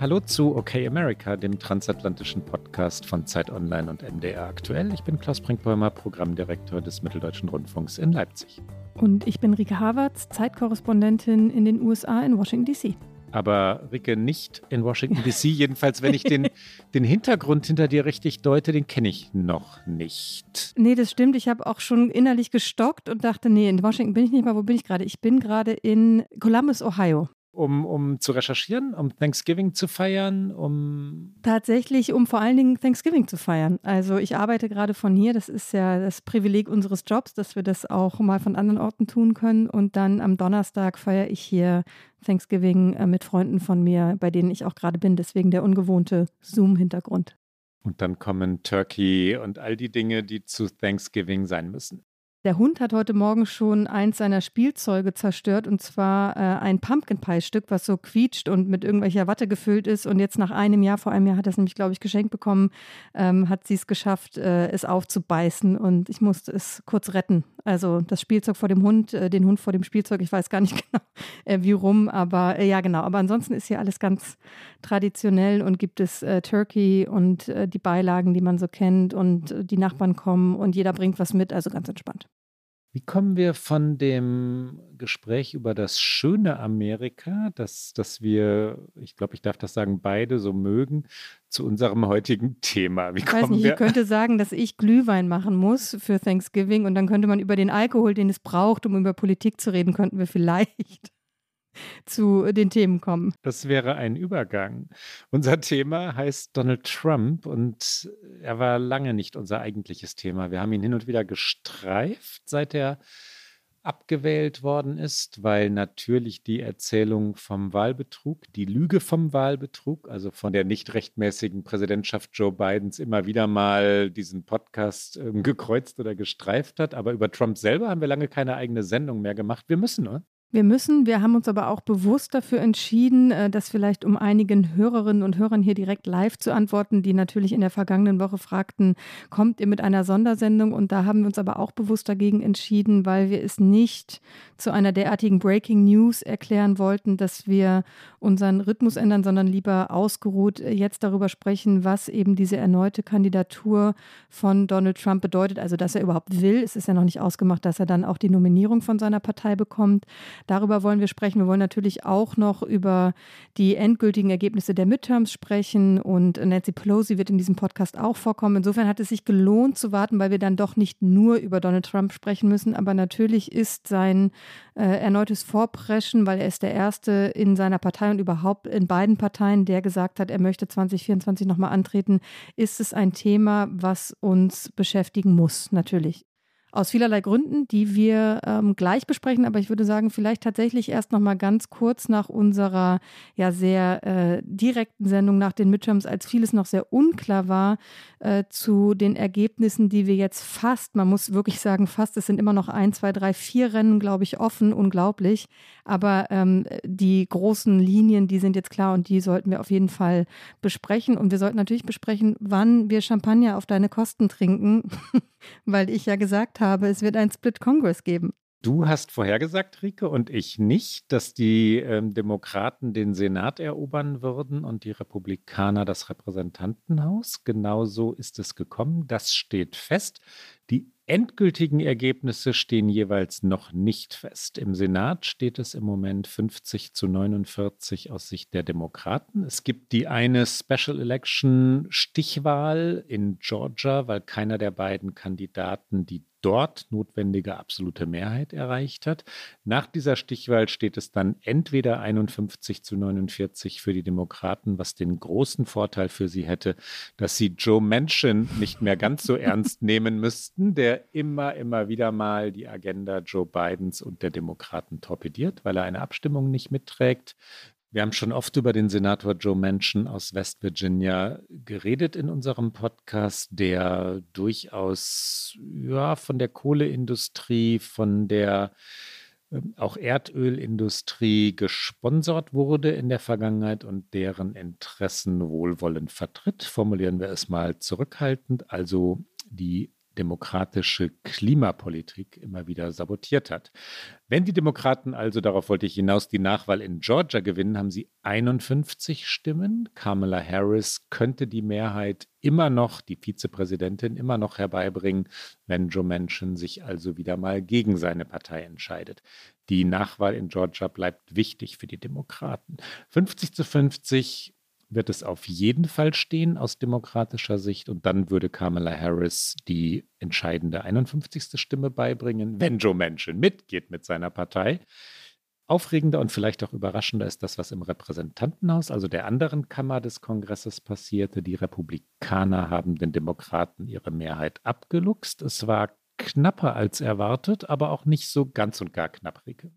Hallo zu Okay America, dem transatlantischen Podcast von Zeit Online und MDR aktuell. Ich bin Klaus Brinkbäumer, Programmdirektor des Mitteldeutschen Rundfunks in Leipzig. Und ich bin Rike Havertz, Zeitkorrespondentin in den USA in Washington DC aber Ricke nicht in Washington DC. Jedenfalls, wenn ich den, den Hintergrund hinter dir richtig deute, den kenne ich noch nicht. Nee, das stimmt. Ich habe auch schon innerlich gestockt und dachte, nee, in Washington bin ich nicht mal. Wo bin ich gerade? Ich bin gerade in Columbus, Ohio um, um zu recherchieren, um Thanksgiving zu feiern, um. Tatsächlich, um vor allen Dingen Thanksgiving zu feiern. Also ich arbeite gerade von hier, das ist ja das Privileg unseres Jobs, dass wir das auch mal von anderen Orten tun können. Und dann am Donnerstag feiere ich hier Thanksgiving äh, mit Freunden von mir, bei denen ich auch gerade bin, deswegen der ungewohnte Zoom-Hintergrund. Und dann kommen Turkey und all die Dinge, die zu Thanksgiving sein müssen. Der Hund hat heute Morgen schon eins seiner Spielzeuge zerstört und zwar äh, ein Pumpkin Pie Stück, was so quietscht und mit irgendwelcher Watte gefüllt ist. Und jetzt nach einem Jahr, vor einem Jahr hat er es nämlich, glaube ich, geschenkt bekommen, ähm, hat sie es geschafft, äh, es aufzubeißen und ich musste es kurz retten. Also das Spielzeug vor dem Hund, äh, den Hund vor dem Spielzeug, ich weiß gar nicht genau, äh, wie rum, aber äh, ja, genau. Aber ansonsten ist hier alles ganz traditionell und gibt es äh, Turkey und die Beilagen, die man so kennt und die Nachbarn kommen und jeder bringt was mit, also ganz entspannt. Wie kommen wir von dem Gespräch über das schöne Amerika, das, das wir, ich glaube, ich darf das sagen, beide so mögen, zu unserem heutigen Thema? Wie ich weiß nicht, ich könnte sagen, dass ich Glühwein machen muss für Thanksgiving und dann könnte man über den Alkohol, den es braucht, um über Politik zu reden, könnten wir vielleicht zu den Themen kommen. Das wäre ein Übergang. Unser Thema heißt Donald Trump und er war lange nicht unser eigentliches Thema. Wir haben ihn hin und wieder gestreift, seit er abgewählt worden ist, weil natürlich die Erzählung vom Wahlbetrug, die Lüge vom Wahlbetrug, also von der nicht rechtmäßigen Präsidentschaft Joe Bidens immer wieder mal diesen Podcast äh, gekreuzt oder gestreift hat. Aber über Trump selber haben wir lange keine eigene Sendung mehr gemacht. Wir müssen, oder? Wir müssen, wir haben uns aber auch bewusst dafür entschieden, äh, das vielleicht um einigen Hörerinnen und Hörern hier direkt live zu antworten, die natürlich in der vergangenen Woche fragten, kommt ihr mit einer Sondersendung? Und da haben wir uns aber auch bewusst dagegen entschieden, weil wir es nicht zu einer derartigen Breaking News erklären wollten, dass wir unseren Rhythmus ändern, sondern lieber ausgeruht jetzt darüber sprechen, was eben diese erneute Kandidatur von Donald Trump bedeutet. Also, dass er überhaupt will. Es ist ja noch nicht ausgemacht, dass er dann auch die Nominierung von seiner Partei bekommt. Darüber wollen wir sprechen. Wir wollen natürlich auch noch über die endgültigen Ergebnisse der Midterms sprechen und Nancy Pelosi wird in diesem Podcast auch vorkommen. Insofern hat es sich gelohnt zu warten, weil wir dann doch nicht nur über Donald Trump sprechen müssen, aber natürlich ist sein äh, erneutes Vorpreschen, weil er ist der Erste in seiner Partei und überhaupt in beiden Parteien, der gesagt hat, er möchte 2024 nochmal antreten, ist es ein Thema, was uns beschäftigen muss, natürlich. Aus vielerlei Gründen, die wir ähm, gleich besprechen, aber ich würde sagen, vielleicht tatsächlich erst noch mal ganz kurz nach unserer ja sehr äh, direkten Sendung nach den Midterms, als vieles noch sehr unklar war, äh, zu den Ergebnissen, die wir jetzt fast, man muss wirklich sagen, fast, es sind immer noch ein, zwei, drei, vier Rennen, glaube ich, offen, unglaublich. Aber ähm, die großen Linien, die sind jetzt klar und die sollten wir auf jeden Fall besprechen. Und wir sollten natürlich besprechen, wann wir Champagner auf deine Kosten trinken, weil ich ja gesagt habe, es wird ein Split Congress geben. Du hast vorhergesagt, Rike, und ich nicht, dass die ähm, Demokraten den Senat erobern würden und die Republikaner das Repräsentantenhaus. Genauso ist es gekommen. Das steht fest. Die endgültigen Ergebnisse stehen jeweils noch nicht fest. Im Senat steht es im Moment 50 zu 49 aus Sicht der Demokraten. Es gibt die eine Special Election Stichwahl in Georgia, weil keiner der beiden Kandidaten die dort notwendige absolute Mehrheit erreicht hat. Nach dieser Stichwahl steht es dann entweder 51 zu 49 für die Demokraten, was den großen Vorteil für sie hätte, dass sie Joe Manchin nicht mehr ganz so ernst nehmen müssten, der immer, immer wieder mal die Agenda Joe Bidens und der Demokraten torpediert, weil er eine Abstimmung nicht mitträgt. Wir haben schon oft über den Senator Joe Manchin aus West Virginia geredet in unserem Podcast, der durchaus ja, von der Kohleindustrie, von der ähm, auch Erdölindustrie gesponsert wurde in der Vergangenheit und deren Interessen wohlwollend vertritt. Formulieren wir es mal zurückhaltend, also die demokratische Klimapolitik immer wieder sabotiert hat. Wenn die Demokraten also, darauf wollte ich hinaus, die Nachwahl in Georgia gewinnen, haben sie 51 Stimmen. Kamala Harris könnte die Mehrheit immer noch, die Vizepräsidentin immer noch herbeibringen, wenn Joe Manchin sich also wieder mal gegen seine Partei entscheidet. Die Nachwahl in Georgia bleibt wichtig für die Demokraten. 50 zu 50 wird es auf jeden Fall stehen aus demokratischer Sicht und dann würde Kamala Harris die entscheidende 51. Stimme beibringen, wenn Joe Manchin mitgeht mit seiner Partei. Aufregender und vielleicht auch überraschender ist das, was im Repräsentantenhaus, also der anderen Kammer des Kongresses passierte. Die Republikaner haben den Demokraten ihre Mehrheit abgeluchst. Es war knapper als erwartet, aber auch nicht so ganz und gar knapp, Rike.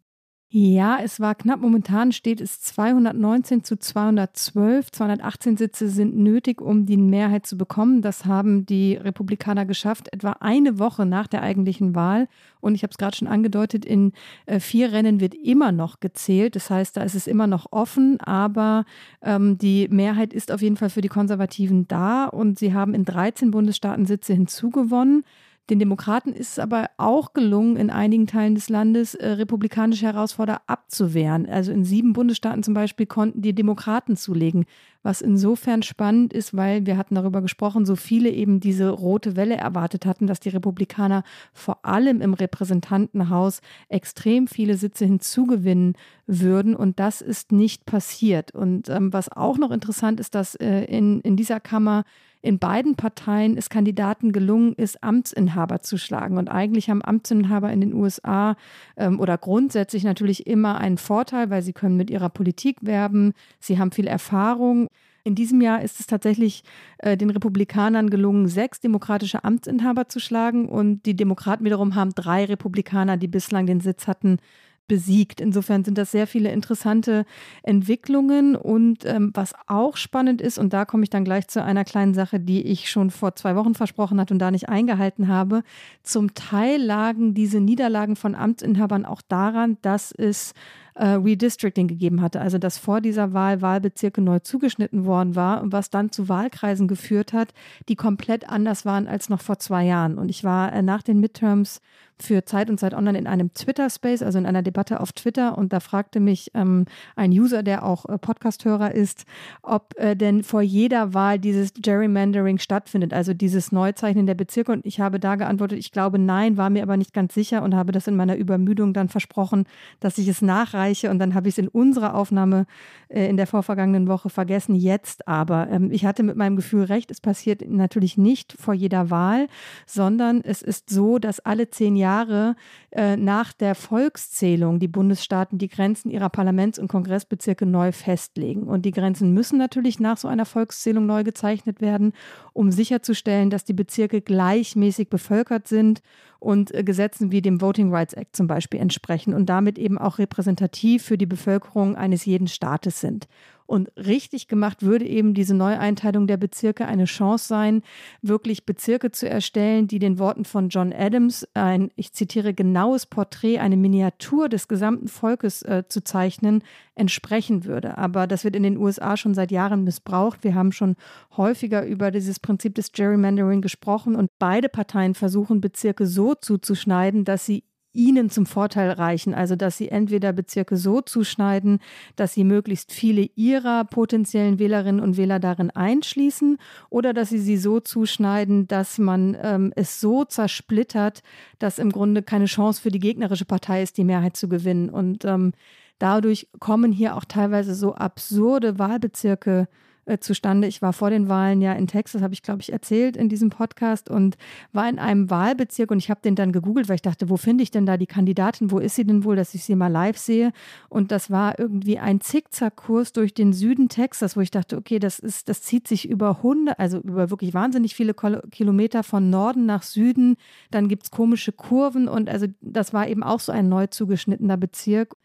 Ja, es war knapp. Momentan steht es 219 zu 212. 218 Sitze sind nötig, um die Mehrheit zu bekommen. Das haben die Republikaner geschafft, etwa eine Woche nach der eigentlichen Wahl. Und ich habe es gerade schon angedeutet, in äh, vier Rennen wird immer noch gezählt. Das heißt, da ist es immer noch offen, aber ähm, die Mehrheit ist auf jeden Fall für die Konservativen da und sie haben in 13 Bundesstaaten Sitze hinzugewonnen. Den Demokraten ist es aber auch gelungen, in einigen Teilen des Landes äh, republikanische Herausforderer abzuwehren. Also in sieben Bundesstaaten zum Beispiel konnten die Demokraten zulegen, was insofern spannend ist, weil wir hatten darüber gesprochen, so viele eben diese rote Welle erwartet hatten, dass die Republikaner vor allem im Repräsentantenhaus extrem viele Sitze hinzugewinnen würden. Und das ist nicht passiert. Und ähm, was auch noch interessant ist, dass äh, in, in dieser Kammer in beiden Parteien es Kandidaten gelungen ist, Amtsinhaber zu schlagen. Und eigentlich haben Amtsinhaber in den USA ähm, oder grundsätzlich natürlich immer einen Vorteil, weil sie können mit ihrer Politik werben, sie haben viel Erfahrung. In diesem Jahr ist es tatsächlich äh, den Republikanern gelungen, sechs demokratische Amtsinhaber zu schlagen und die Demokraten wiederum haben drei Republikaner, die bislang den Sitz hatten, besiegt. Insofern sind das sehr viele interessante Entwicklungen. Und ähm, was auch spannend ist, und da komme ich dann gleich zu einer kleinen Sache, die ich schon vor zwei Wochen versprochen hatte und da nicht eingehalten habe. Zum Teil lagen diese Niederlagen von Amtsinhabern auch daran, dass es äh, Redistricting gegeben hatte, also dass vor dieser Wahl Wahlbezirke neu zugeschnitten worden war und was dann zu Wahlkreisen geführt hat, die komplett anders waren als noch vor zwei Jahren. Und ich war äh, nach den Midterms für Zeit und Zeit Online in einem Twitter-Space, also in einer Debatte auf Twitter. Und da fragte mich ähm, ein User, der auch äh, Podcast-Hörer ist, ob äh, denn vor jeder Wahl dieses Gerrymandering stattfindet, also dieses Neuzeichnen der Bezirke. Und ich habe da geantwortet, ich glaube nein, war mir aber nicht ganz sicher und habe das in meiner Übermüdung dann versprochen, dass ich es nachreiche. Und dann habe ich es in unserer Aufnahme äh, in der vorvergangenen Woche vergessen. Jetzt aber, ähm, ich hatte mit meinem Gefühl recht, es passiert natürlich nicht vor jeder Wahl, sondern es ist so, dass alle zehn Jahre Jahre äh, nach der Volkszählung die Bundesstaaten die Grenzen ihrer Parlaments- und Kongressbezirke neu festlegen. Und die Grenzen müssen natürlich nach so einer Volkszählung neu gezeichnet werden, um sicherzustellen, dass die Bezirke gleichmäßig bevölkert sind und äh, Gesetzen wie dem Voting Rights Act zum Beispiel entsprechen und damit eben auch repräsentativ für die Bevölkerung eines jeden Staates sind. Und richtig gemacht würde eben diese Neueinteilung der Bezirke eine Chance sein, wirklich Bezirke zu erstellen, die den Worten von John Adams ein, ich zitiere, genaues Porträt, eine Miniatur des gesamten Volkes äh, zu zeichnen, entsprechen würde. Aber das wird in den USA schon seit Jahren missbraucht. Wir haben schon häufiger über dieses Prinzip des Gerrymandering gesprochen und beide Parteien versuchen, Bezirke so zuzuschneiden, dass sie ihnen zum Vorteil reichen. Also, dass sie entweder Bezirke so zuschneiden, dass sie möglichst viele ihrer potenziellen Wählerinnen und Wähler darin einschließen oder dass sie sie so zuschneiden, dass man ähm, es so zersplittert, dass im Grunde keine Chance für die gegnerische Partei ist, die Mehrheit zu gewinnen. Und ähm, dadurch kommen hier auch teilweise so absurde Wahlbezirke äh, zustande. Ich war vor den Wahlen ja in Texas, habe ich, glaube ich, erzählt in diesem Podcast und war in einem Wahlbezirk und ich habe den dann gegoogelt, weil ich dachte, wo finde ich denn da die Kandidatin? Wo ist sie denn wohl, dass ich sie mal live sehe? Und das war irgendwie ein Zickzackkurs durch den Süden Texas, wo ich dachte, okay, das ist, das zieht sich über Hunde, also über wirklich wahnsinnig viele Kilometer von Norden nach Süden. Dann gibt es komische Kurven und also das war eben auch so ein neu zugeschnittener Bezirk.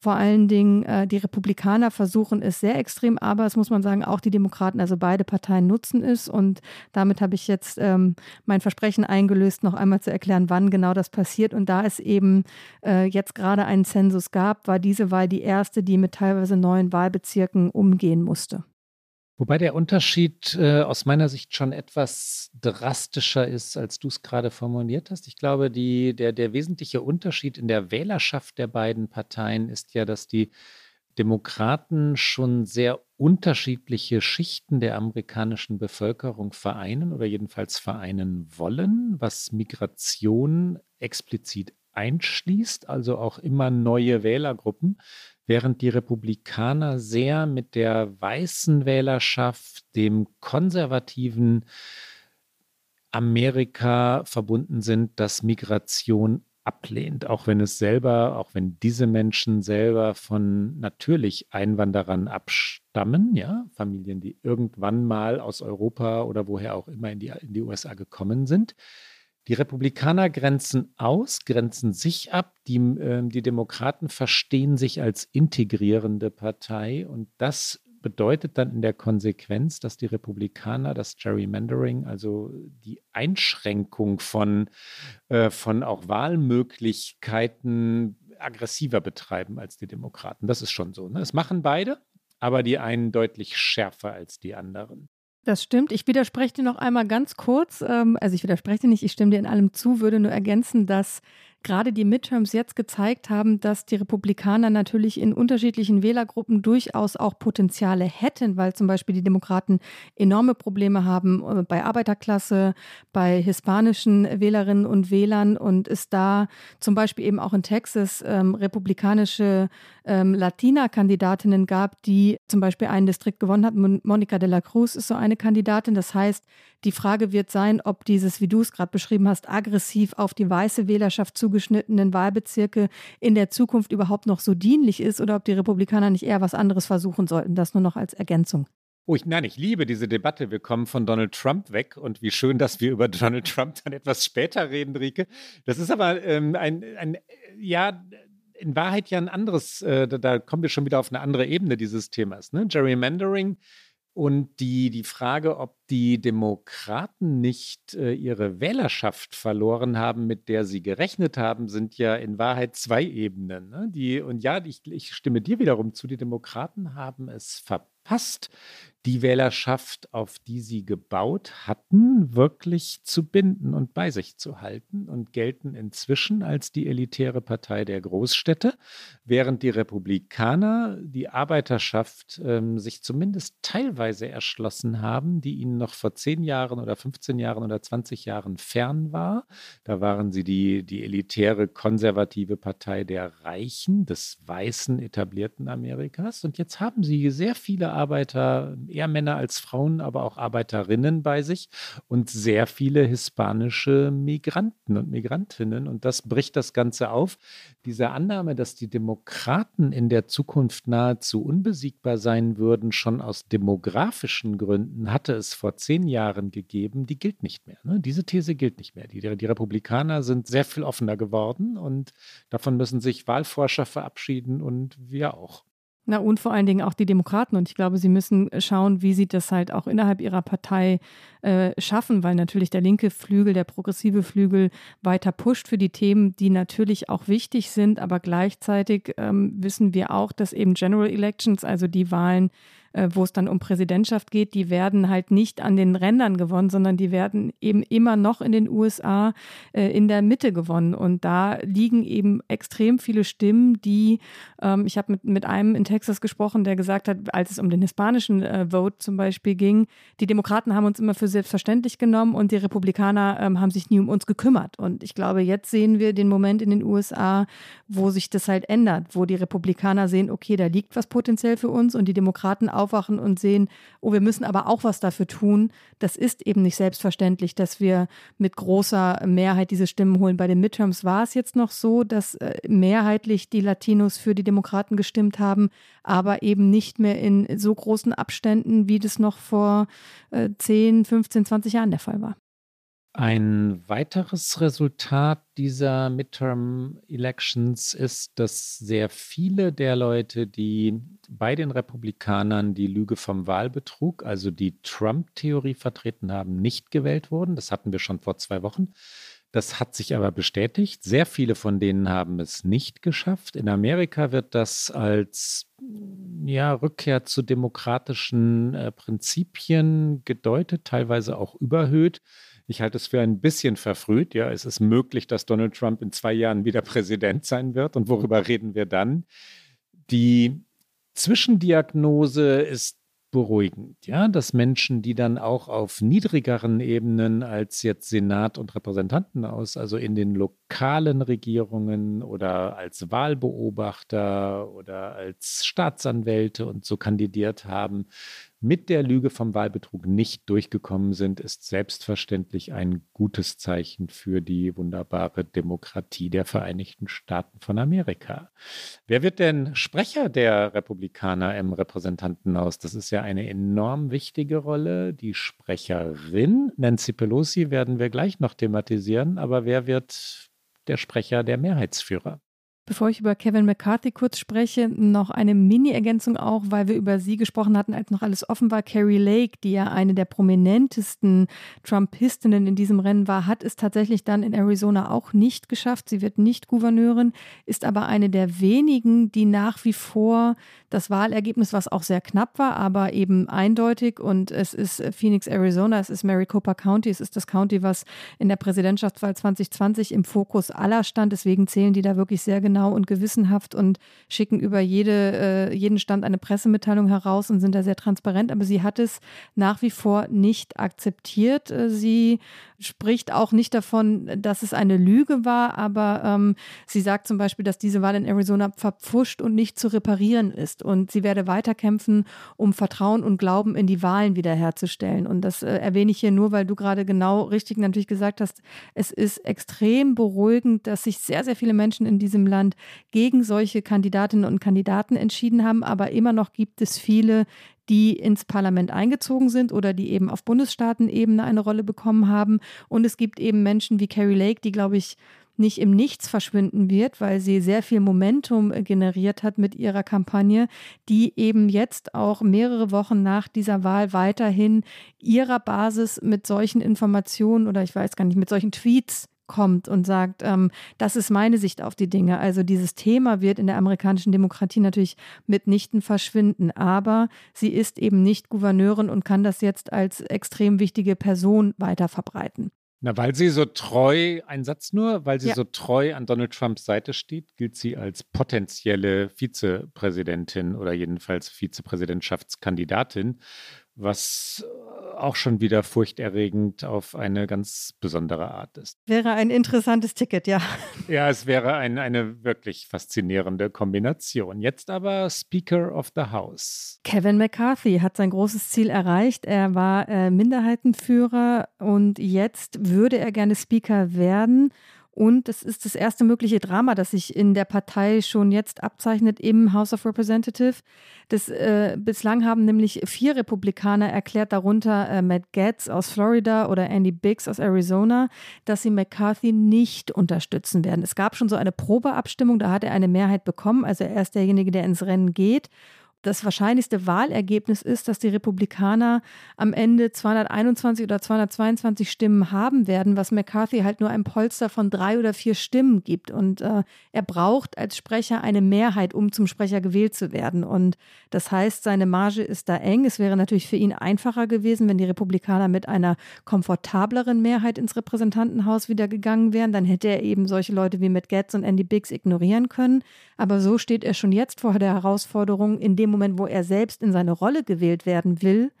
Vor allen Dingen äh, die Republikaner versuchen es sehr extrem, aber es muss man sagen, auch die Demokraten, also beide Parteien nutzen es. Und damit habe ich jetzt ähm, mein Versprechen eingelöst, noch einmal zu erklären, wann genau das passiert. Und da es eben äh, jetzt gerade einen Zensus gab, war diese Wahl die erste, die mit teilweise neuen Wahlbezirken umgehen musste. Wobei der Unterschied äh, aus meiner Sicht schon etwas drastischer ist, als du es gerade formuliert hast. Ich glaube, die, der, der wesentliche Unterschied in der Wählerschaft der beiden Parteien ist ja, dass die Demokraten schon sehr unterschiedliche Schichten der amerikanischen Bevölkerung vereinen oder jedenfalls vereinen wollen, was Migration explizit einschließt, also auch immer neue Wählergruppen während die Republikaner sehr mit der weißen Wählerschaft, dem konservativen Amerika verbunden sind, das Migration ablehnt, auch wenn es selber, auch wenn diese Menschen selber von natürlich Einwanderern abstammen, ja, Familien, die irgendwann mal aus Europa oder woher auch immer in die, in die USA gekommen sind. Die Republikaner grenzen aus, grenzen sich ab. Die, äh, die Demokraten verstehen sich als integrierende Partei. Und das bedeutet dann in der Konsequenz, dass die Republikaner das Gerrymandering, also die Einschränkung von, äh, von auch Wahlmöglichkeiten aggressiver betreiben als die Demokraten. Das ist schon so. Ne? Das machen beide, aber die einen deutlich schärfer als die anderen. Das stimmt. Ich widerspreche dir noch einmal ganz kurz. Ähm, also ich widerspreche dir nicht, ich stimme dir in allem zu, würde nur ergänzen, dass gerade die Midterms jetzt gezeigt haben, dass die Republikaner natürlich in unterschiedlichen Wählergruppen durchaus auch Potenziale hätten, weil zum Beispiel die Demokraten enorme Probleme haben äh, bei Arbeiterklasse, bei hispanischen Wählerinnen und Wählern und es da zum Beispiel eben auch in Texas ähm, republikanische ähm, Latina-Kandidatinnen gab, die zum Beispiel einen Distrikt gewonnen hat. Monica de la Cruz ist so eine Kandidatin. Das heißt, die Frage wird sein, ob dieses, wie du es gerade beschrieben hast, aggressiv auf die weiße Wählerschaft zugeschnittenen Wahlbezirke in der Zukunft überhaupt noch so dienlich ist oder ob die Republikaner nicht eher was anderes versuchen sollten. Das nur noch als Ergänzung. Oh, ich, nein, ich liebe diese Debatte. Wir kommen von Donald Trump weg und wie schön, dass wir über Donald Trump dann etwas später reden, Rike. Das ist aber ähm, ein, ein, ja, in Wahrheit ja ein anderes, äh, da, da, kommen wir schon wieder auf eine andere Ebene dieses Themas. Ne? Gerrymandering und die, die Frage, ob die Demokraten nicht äh, ihre Wählerschaft verloren haben, mit der sie gerechnet haben, sind ja in Wahrheit zwei Ebenen. Ne? Die, und ja, ich, ich stimme dir wiederum zu, die Demokraten haben es verpasst, die Wählerschaft, auf die sie gebaut hatten, wirklich zu binden und bei sich zu halten und gelten inzwischen als die elitäre Partei der Großstädte, während die Republikaner die Arbeiterschaft ähm, sich zumindest teilweise erschlossen haben, die ihnen noch vor zehn Jahren oder 15 Jahren oder 20 Jahren fern war. Da waren sie die, die elitäre konservative Partei der Reichen, des weißen etablierten Amerikas. Und jetzt haben sie sehr viele Arbeiter eher Männer als Frauen, aber auch Arbeiterinnen bei sich und sehr viele hispanische Migranten und Migrantinnen. Und das bricht das Ganze auf. Diese Annahme, dass die Demokraten in der Zukunft nahezu unbesiegbar sein würden, schon aus demografischen Gründen, hatte es vor zehn Jahren gegeben, die gilt nicht mehr. Ne? Diese These gilt nicht mehr. Die, die Republikaner sind sehr viel offener geworden und davon müssen sich Wahlforscher verabschieden und wir auch. Na, und vor allen Dingen auch die Demokraten. Und ich glaube, sie müssen schauen, wie sie das halt auch innerhalb ihrer Partei äh, schaffen, weil natürlich der linke Flügel, der progressive Flügel weiter pusht für die Themen, die natürlich auch wichtig sind. Aber gleichzeitig ähm, wissen wir auch, dass eben General Elections, also die Wahlen, äh, wo es dann um Präsidentschaft geht, die werden halt nicht an den Rändern gewonnen, sondern die werden eben immer noch in den USA äh, in der Mitte gewonnen. Und da liegen eben extrem viele Stimmen, die, ähm, ich habe mit, mit einem in Texas gesprochen, der gesagt hat, als es um den hispanischen äh, Vote zum Beispiel ging, die Demokraten haben uns immer für selbstverständlich genommen und die Republikaner ähm, haben sich nie um uns gekümmert. Und ich glaube, jetzt sehen wir den Moment in den USA, wo sich das halt ändert, wo die Republikaner sehen, okay, da liegt was potenziell für uns und die Demokraten aufwachen und sehen, oh, wir müssen aber auch was dafür tun. Das ist eben nicht selbstverständlich, dass wir mit großer Mehrheit diese Stimmen holen. Bei den Midterms war es jetzt noch so, dass äh, mehrheitlich die Latinos für die Demokraten gestimmt haben, aber eben nicht mehr in so großen Abständen, wie das noch vor äh, 10, 15, 20 Jahren der Fall war. Ein weiteres Resultat dieser Midterm Elections ist, dass sehr viele der Leute, die bei den Republikanern die Lüge vom Wahlbetrug, also die Trump-Theorie vertreten haben, nicht gewählt wurden. Das hatten wir schon vor zwei Wochen. Das hat sich aber bestätigt. Sehr viele von denen haben es nicht geschafft. In Amerika wird das als ja, Rückkehr zu demokratischen äh, Prinzipien gedeutet, teilweise auch überhöht. Ich halte es für ein bisschen verfrüht. Ja, es ist möglich, dass Donald Trump in zwei Jahren wieder Präsident sein wird. Und worüber reden wir dann? Die Zwischendiagnose ist beruhigend, ja, dass Menschen, die dann auch auf niedrigeren Ebenen als jetzt Senat und Repräsentantenhaus, also in den lokalen Regierungen oder als Wahlbeobachter oder als Staatsanwälte und so kandidiert haben, mit der Lüge vom Wahlbetrug nicht durchgekommen sind, ist selbstverständlich ein gutes Zeichen für die wunderbare Demokratie der Vereinigten Staaten von Amerika. Wer wird denn Sprecher der Republikaner im Repräsentantenhaus? Das ist ja eine enorm wichtige Rolle. Die Sprecherin Nancy Pelosi werden wir gleich noch thematisieren, aber wer wird der Sprecher der Mehrheitsführer? Bevor ich über Kevin McCarthy kurz spreche, noch eine Mini-Ergänzung auch, weil wir über sie gesprochen hatten, als noch alles offen war. Carrie Lake, die ja eine der prominentesten Trumpistinnen in diesem Rennen war, hat es tatsächlich dann in Arizona auch nicht geschafft. Sie wird nicht Gouverneurin, ist aber eine der wenigen, die nach wie vor das Wahlergebnis, was auch sehr knapp war, aber eben eindeutig und es ist Phoenix, Arizona, es ist Maricopa County, es ist das County, was in der Präsidentschaftswahl 2020 im Fokus aller stand. Deswegen zählen die da wirklich sehr genau genau und gewissenhaft und schicken über jede, äh, jeden Stand eine Pressemitteilung heraus und sind da sehr transparent. Aber sie hat es nach wie vor nicht akzeptiert. Äh, sie spricht auch nicht davon, dass es eine Lüge war, aber ähm, sie sagt zum Beispiel, dass diese Wahl in Arizona verpfuscht und nicht zu reparieren ist. Und sie werde weiterkämpfen, um Vertrauen und Glauben in die Wahlen wiederherzustellen. Und das äh, erwähne ich hier nur, weil du gerade genau richtig natürlich gesagt hast, es ist extrem beruhigend, dass sich sehr, sehr viele Menschen in diesem Land gegen solche Kandidatinnen und Kandidaten entschieden haben. Aber immer noch gibt es viele, die ins Parlament eingezogen sind oder die eben auf Bundesstaatenebene eine Rolle bekommen haben. Und es gibt eben Menschen wie Carrie Lake, die, glaube ich, nicht im Nichts verschwinden wird, weil sie sehr viel Momentum generiert hat mit ihrer Kampagne, die eben jetzt auch mehrere Wochen nach dieser Wahl weiterhin ihrer Basis mit solchen Informationen oder ich weiß gar nicht, mit solchen Tweets kommt und sagt, ähm, das ist meine Sicht auf die Dinge. Also dieses Thema wird in der amerikanischen Demokratie natürlich mitnichten verschwinden, aber sie ist eben nicht Gouverneurin und kann das jetzt als extrem wichtige Person weiter verbreiten. Na, weil sie so treu, ein Satz nur, weil sie ja. so treu an Donald Trumps Seite steht, gilt sie als potenzielle Vizepräsidentin oder jedenfalls Vizepräsidentschaftskandidatin, was auch schon wieder furchterregend auf eine ganz besondere Art ist. Wäre ein interessantes Ticket, ja. Ja, es wäre ein, eine wirklich faszinierende Kombination. Jetzt aber Speaker of the House. Kevin McCarthy hat sein großes Ziel erreicht. Er war äh, Minderheitenführer und jetzt würde er gerne Speaker werden. Und es ist das erste mögliche Drama, das sich in der Partei schon jetzt abzeichnet im House of Representatives. Das, äh, bislang haben nämlich vier Republikaner erklärt, darunter äh, Matt Gaetz aus Florida oder Andy Biggs aus Arizona, dass sie McCarthy nicht unterstützen werden. Es gab schon so eine Probeabstimmung, da hat er eine Mehrheit bekommen. Also er ist derjenige, der ins Rennen geht das wahrscheinlichste Wahlergebnis ist, dass die Republikaner am Ende 221 oder 222 Stimmen haben werden, was McCarthy halt nur ein Polster von drei oder vier Stimmen gibt. Und äh, er braucht als Sprecher eine Mehrheit, um zum Sprecher gewählt zu werden. Und das heißt, seine Marge ist da eng. Es wäre natürlich für ihn einfacher gewesen, wenn die Republikaner mit einer komfortableren Mehrheit ins Repräsentantenhaus wieder gegangen wären. Dann hätte er eben solche Leute wie Matt Getz und Andy Biggs ignorieren können. Aber so steht er schon jetzt vor der Herausforderung, in dem dem Moment, wo er selbst in seine Rolle gewählt werden will,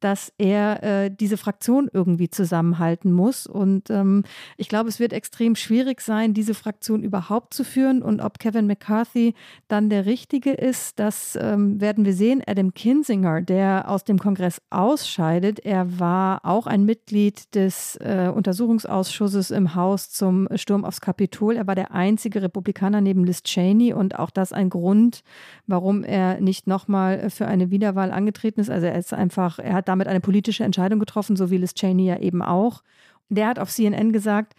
dass er äh, diese Fraktion irgendwie zusammenhalten muss. Und ähm, ich glaube, es wird extrem schwierig sein, diese Fraktion überhaupt zu führen. Und ob Kevin McCarthy dann der Richtige ist, das ähm, werden wir sehen. Adam Kinzinger, der aus dem Kongress ausscheidet, er war auch ein Mitglied des äh, Untersuchungsausschusses im Haus zum Sturm aufs Kapitol. Er war der einzige Republikaner neben Liz Cheney und auch das ein Grund, warum er nicht nochmal für eine Wiederwahl angetreten ist. Also er ist einfach, er hat damit eine politische Entscheidung getroffen, so wie Liz Cheney ja eben auch. Der hat auf CNN gesagt,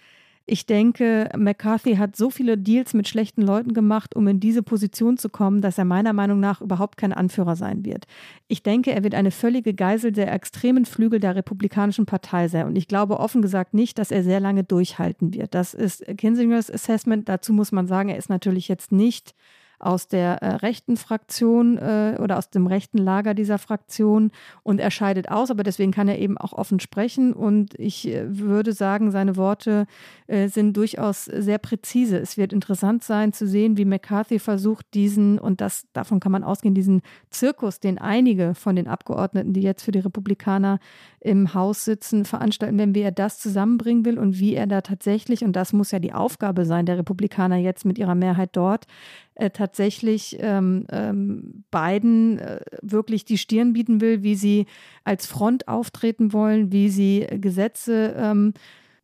ich denke, McCarthy hat so viele Deals mit schlechten Leuten gemacht, um in diese Position zu kommen, dass er meiner Meinung nach überhaupt kein Anführer sein wird. Ich denke, er wird eine völlige Geisel der extremen Flügel der Republikanischen Partei sein. Und ich glaube offen gesagt nicht, dass er sehr lange durchhalten wird. Das ist Kinsingers Assessment. Dazu muss man sagen, er ist natürlich jetzt nicht aus der äh, rechten Fraktion äh, oder aus dem rechten Lager dieser Fraktion und er scheidet aus, aber deswegen kann er eben auch offen sprechen und ich äh, würde sagen, seine Worte äh, sind durchaus sehr präzise. Es wird interessant sein zu sehen, wie McCarthy versucht, diesen, und das davon kann man ausgehen, diesen Zirkus, den einige von den Abgeordneten, die jetzt für die Republikaner im Haus sitzen, veranstalten wie er das zusammenbringen will und wie er da tatsächlich, und das muss ja die Aufgabe sein der Republikaner jetzt mit ihrer Mehrheit dort, äh, tatsächlich ähm, ähm, beiden äh, wirklich die Stirn bieten will, wie sie als Front auftreten wollen, wie sie Gesetze ähm,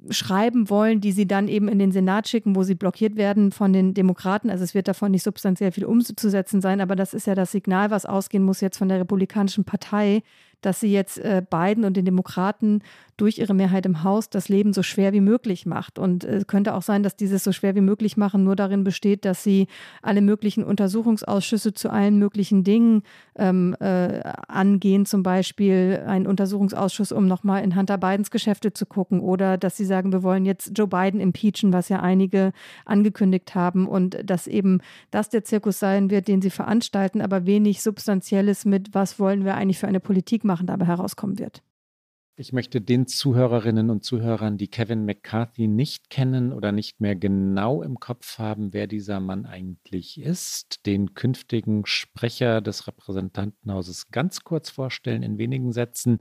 schreiben wollen, die sie dann eben in den Senat schicken, wo sie blockiert werden von den Demokraten. Also es wird davon nicht substanziell viel umzusetzen sein, aber das ist ja das Signal, was ausgehen muss jetzt von der Republikanischen Partei, dass sie jetzt äh, Biden und den Demokraten durch ihre Mehrheit im Haus das Leben so schwer wie möglich macht. Und es äh, könnte auch sein, dass dieses so schwer wie möglich machen nur darin besteht, dass sie alle möglichen Untersuchungsausschüsse zu allen möglichen Dingen ähm, äh, angehen, zum Beispiel einen Untersuchungsausschuss, um nochmal in Hunter Bidens Geschäfte zu gucken, oder dass sie sagen, wir wollen jetzt Joe Biden impeachen, was ja einige angekündigt haben, und dass eben das der Zirkus sein wird, den sie veranstalten, aber wenig Substanzielles mit, was wollen wir eigentlich für eine Politik machen, dabei herauskommen wird. Ich möchte den Zuhörerinnen und Zuhörern, die Kevin McCarthy nicht kennen oder nicht mehr genau im Kopf haben, wer dieser Mann eigentlich ist, den künftigen Sprecher des Repräsentantenhauses ganz kurz vorstellen in wenigen Sätzen.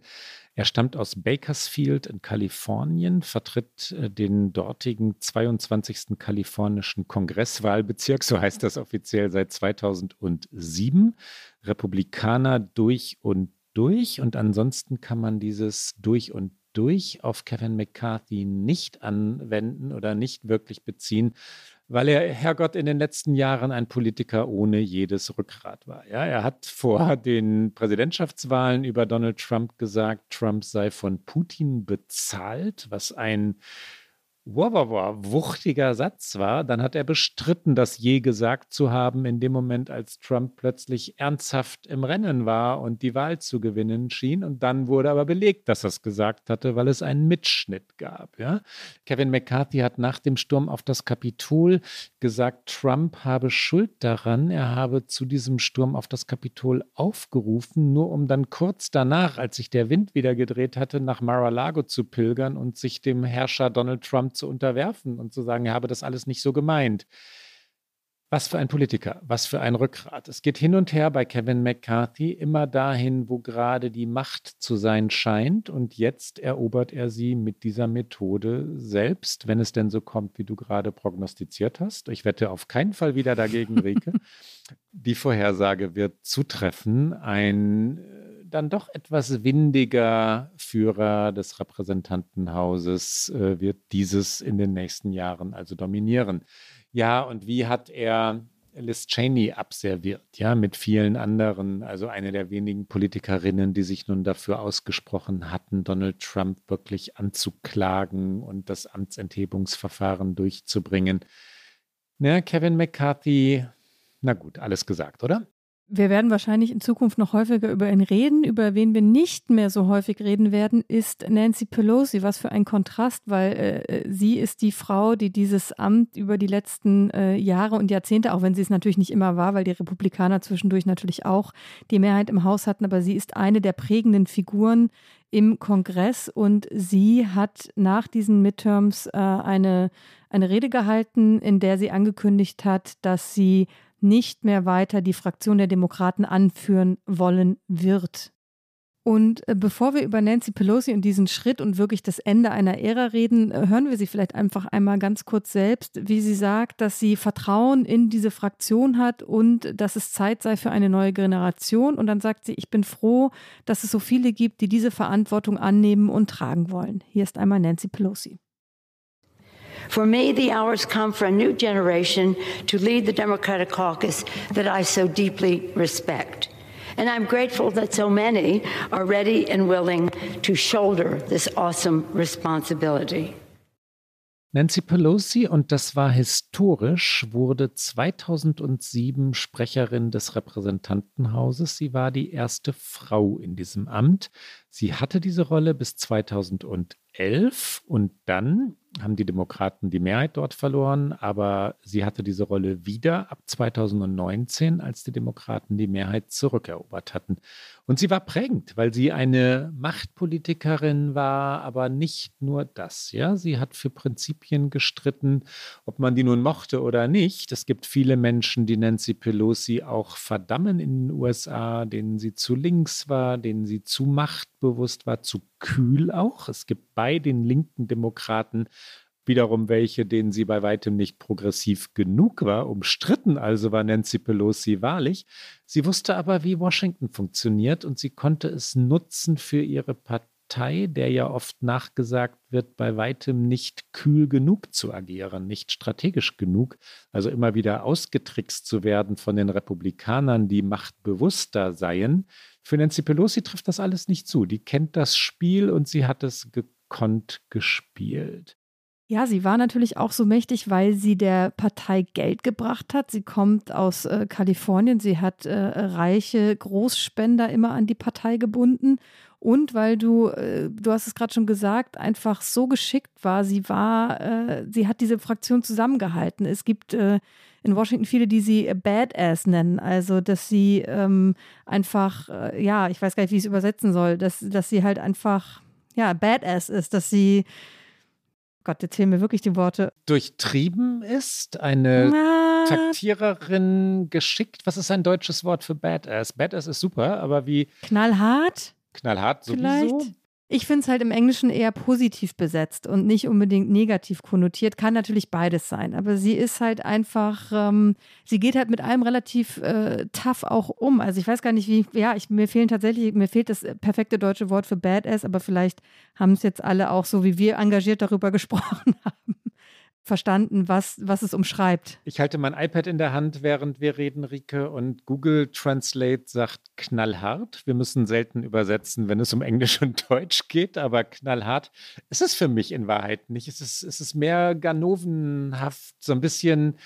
Er stammt aus Bakersfield in Kalifornien, vertritt äh, den dortigen 22. kalifornischen Kongresswahlbezirk, so heißt das offiziell seit 2007. Republikaner durch und durch und ansonsten kann man dieses durch und durch auf Kevin McCarthy nicht anwenden oder nicht wirklich beziehen, weil er, Herrgott, in den letzten Jahren ein Politiker ohne jedes Rückgrat war. Ja, er hat vor den Präsidentschaftswahlen über Donald Trump gesagt, Trump sei von Putin bezahlt, was ein wow, wuchtiger Satz war, dann hat er bestritten, das je gesagt zu haben, in dem Moment, als Trump plötzlich ernsthaft im Rennen war und die Wahl zu gewinnen schien. Und dann wurde aber belegt, dass er es gesagt hatte, weil es einen Mitschnitt gab. Ja? Kevin McCarthy hat nach dem Sturm auf das Kapitol gesagt, Trump habe Schuld daran. Er habe zu diesem Sturm auf das Kapitol aufgerufen, nur um dann kurz danach, als sich der Wind wieder gedreht hatte, nach Mar-a-Lago zu pilgern und sich dem Herrscher Donald Trump zu unterwerfen und zu sagen, er habe das alles nicht so gemeint. Was für ein Politiker, was für ein Rückgrat. Es geht hin und her bei Kevin McCarthy immer dahin, wo gerade die Macht zu sein scheint. Und jetzt erobert er sie mit dieser Methode selbst, wenn es denn so kommt, wie du gerade prognostiziert hast. Ich wette auf keinen Fall wieder dagegen, Rike. die Vorhersage wird zutreffen. Ein dann doch etwas windiger Führer des Repräsentantenhauses äh, wird dieses in den nächsten Jahren also dominieren. Ja, und wie hat er Liz Cheney abserviert, ja, mit vielen anderen, also eine der wenigen Politikerinnen, die sich nun dafür ausgesprochen hatten, Donald Trump wirklich anzuklagen und das Amtsenthebungsverfahren durchzubringen. Na, Kevin McCarthy, na gut, alles gesagt, oder? Wir werden wahrscheinlich in Zukunft noch häufiger über ihn reden. Über wen wir nicht mehr so häufig reden werden, ist Nancy Pelosi. Was für ein Kontrast, weil äh, sie ist die Frau, die dieses Amt über die letzten äh, Jahre und Jahrzehnte, auch wenn sie es natürlich nicht immer war, weil die Republikaner zwischendurch natürlich auch die Mehrheit im Haus hatten, aber sie ist eine der prägenden Figuren im Kongress und sie hat nach diesen Midterms äh, eine, eine Rede gehalten, in der sie angekündigt hat, dass sie nicht mehr weiter die Fraktion der Demokraten anführen wollen wird. Und äh, bevor wir über Nancy Pelosi und diesen Schritt und wirklich das Ende einer Ära reden, äh, hören wir sie vielleicht einfach einmal ganz kurz selbst, wie sie sagt, dass sie Vertrauen in diese Fraktion hat und dass es Zeit sei für eine neue Generation. Und dann sagt sie, ich bin froh, dass es so viele gibt, die diese Verantwortung annehmen und tragen wollen. Hier ist einmal Nancy Pelosi. For me, the hours come for a new generation to lead the Democratic caucus that I so deeply respect. And I'm grateful that so many are ready and willing to shoulder this awesome responsibility. Nancy Pelosi, und das war historisch, wurde 2007 Sprecherin des Repräsentantenhauses. Sie war die erste Frau in diesem Amt. Sie hatte diese Rolle bis 2011 und dann haben die Demokraten die Mehrheit dort verloren, aber sie hatte diese Rolle wieder ab 2019, als die Demokraten die Mehrheit zurückerobert hatten. Und sie war prägend, weil sie eine Machtpolitikerin war, aber nicht nur das. Ja, sie hat für Prinzipien gestritten, ob man die nun mochte oder nicht. Es gibt viele Menschen, die Nancy Pelosi auch verdammen in den USA, denen sie zu links war, denen sie zu machtbewusst war, zu kühl auch. Es gibt bei den linken Demokraten wiederum welche, denen sie bei weitem nicht progressiv genug war. Umstritten also war Nancy Pelosi wahrlich. Sie wusste aber, wie Washington funktioniert und sie konnte es nutzen für ihre Partei, der ja oft nachgesagt wird, bei weitem nicht kühl genug zu agieren, nicht strategisch genug, also immer wieder ausgetrickst zu werden von den Republikanern, die machtbewusster seien. Für Nancy Pelosi trifft das alles nicht zu. Die kennt das Spiel und sie hat es gekonnt gespielt. Ja, sie war natürlich auch so mächtig, weil sie der Partei Geld gebracht hat. Sie kommt aus äh, Kalifornien. Sie hat äh, reiche Großspender immer an die Partei gebunden. Und weil du, äh, du hast es gerade schon gesagt, einfach so geschickt war. Sie war, äh, sie hat diese Fraktion zusammengehalten. Es gibt äh, in Washington viele, die sie Badass nennen. Also, dass sie ähm, einfach, äh, ja, ich weiß gar nicht, wie ich es übersetzen soll, dass, dass sie halt einfach, ja, Badass ist, dass sie Gott, jetzt fehlen mir wirklich die Worte. Durchtrieben ist, eine Na, Taktiererin geschickt. Was ist ein deutsches Wort für Badass? Badass ist super, aber wie. Knallhart? Knallhart sowieso. Vielleicht? Ich finde es halt im Englischen eher positiv besetzt und nicht unbedingt negativ konnotiert. Kann natürlich beides sein. Aber sie ist halt einfach, ähm, sie geht halt mit allem relativ äh, tough auch um. Also ich weiß gar nicht, wie, ja, ich, mir fehlen tatsächlich, mir fehlt das perfekte deutsche Wort für Badass, aber vielleicht haben es jetzt alle auch so wie wir engagiert darüber gesprochen haben verstanden, was, was es umschreibt. Ich halte mein iPad in der Hand, während wir reden, Rike, und Google Translate sagt knallhart. Wir müssen selten übersetzen, wenn es um Englisch und Deutsch geht, aber knallhart ist es für mich in Wahrheit nicht. Es ist, es ist mehr ganovenhaft, so ein bisschen.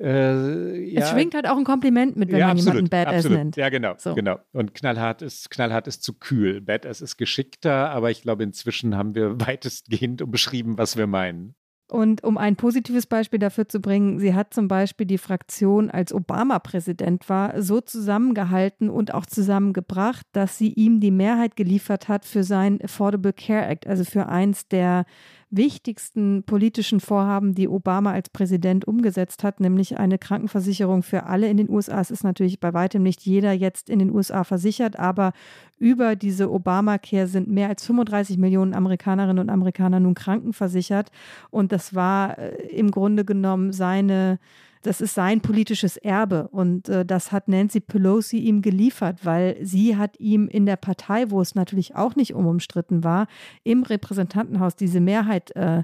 Äh, ja. Es schwingt halt auch ein Kompliment mit, wenn ja, man absolut, jemanden Badass absolut. nennt. Ja, genau, so. genau. Und knallhart ist, knallhart ist zu kühl. Badass ist geschickter, aber ich glaube, inzwischen haben wir weitestgehend umschrieben, was wir meinen. Und um ein positives Beispiel dafür zu bringen, sie hat zum Beispiel die Fraktion, als Obama Präsident war, so zusammengehalten und auch zusammengebracht, dass sie ihm die Mehrheit geliefert hat für sein Affordable Care Act, also für eins der wichtigsten politischen Vorhaben, die Obama als Präsident umgesetzt hat, nämlich eine Krankenversicherung für alle in den USA. Es ist natürlich bei weitem nicht jeder jetzt in den USA versichert, aber über diese Obamacare sind mehr als 35 Millionen Amerikanerinnen und Amerikaner nun krankenversichert. Und das war äh, im Grunde genommen seine das ist sein politisches Erbe und äh, das hat Nancy Pelosi ihm geliefert, weil sie hat ihm in der Partei, wo es natürlich auch nicht unumstritten war, im Repräsentantenhaus diese Mehrheit äh,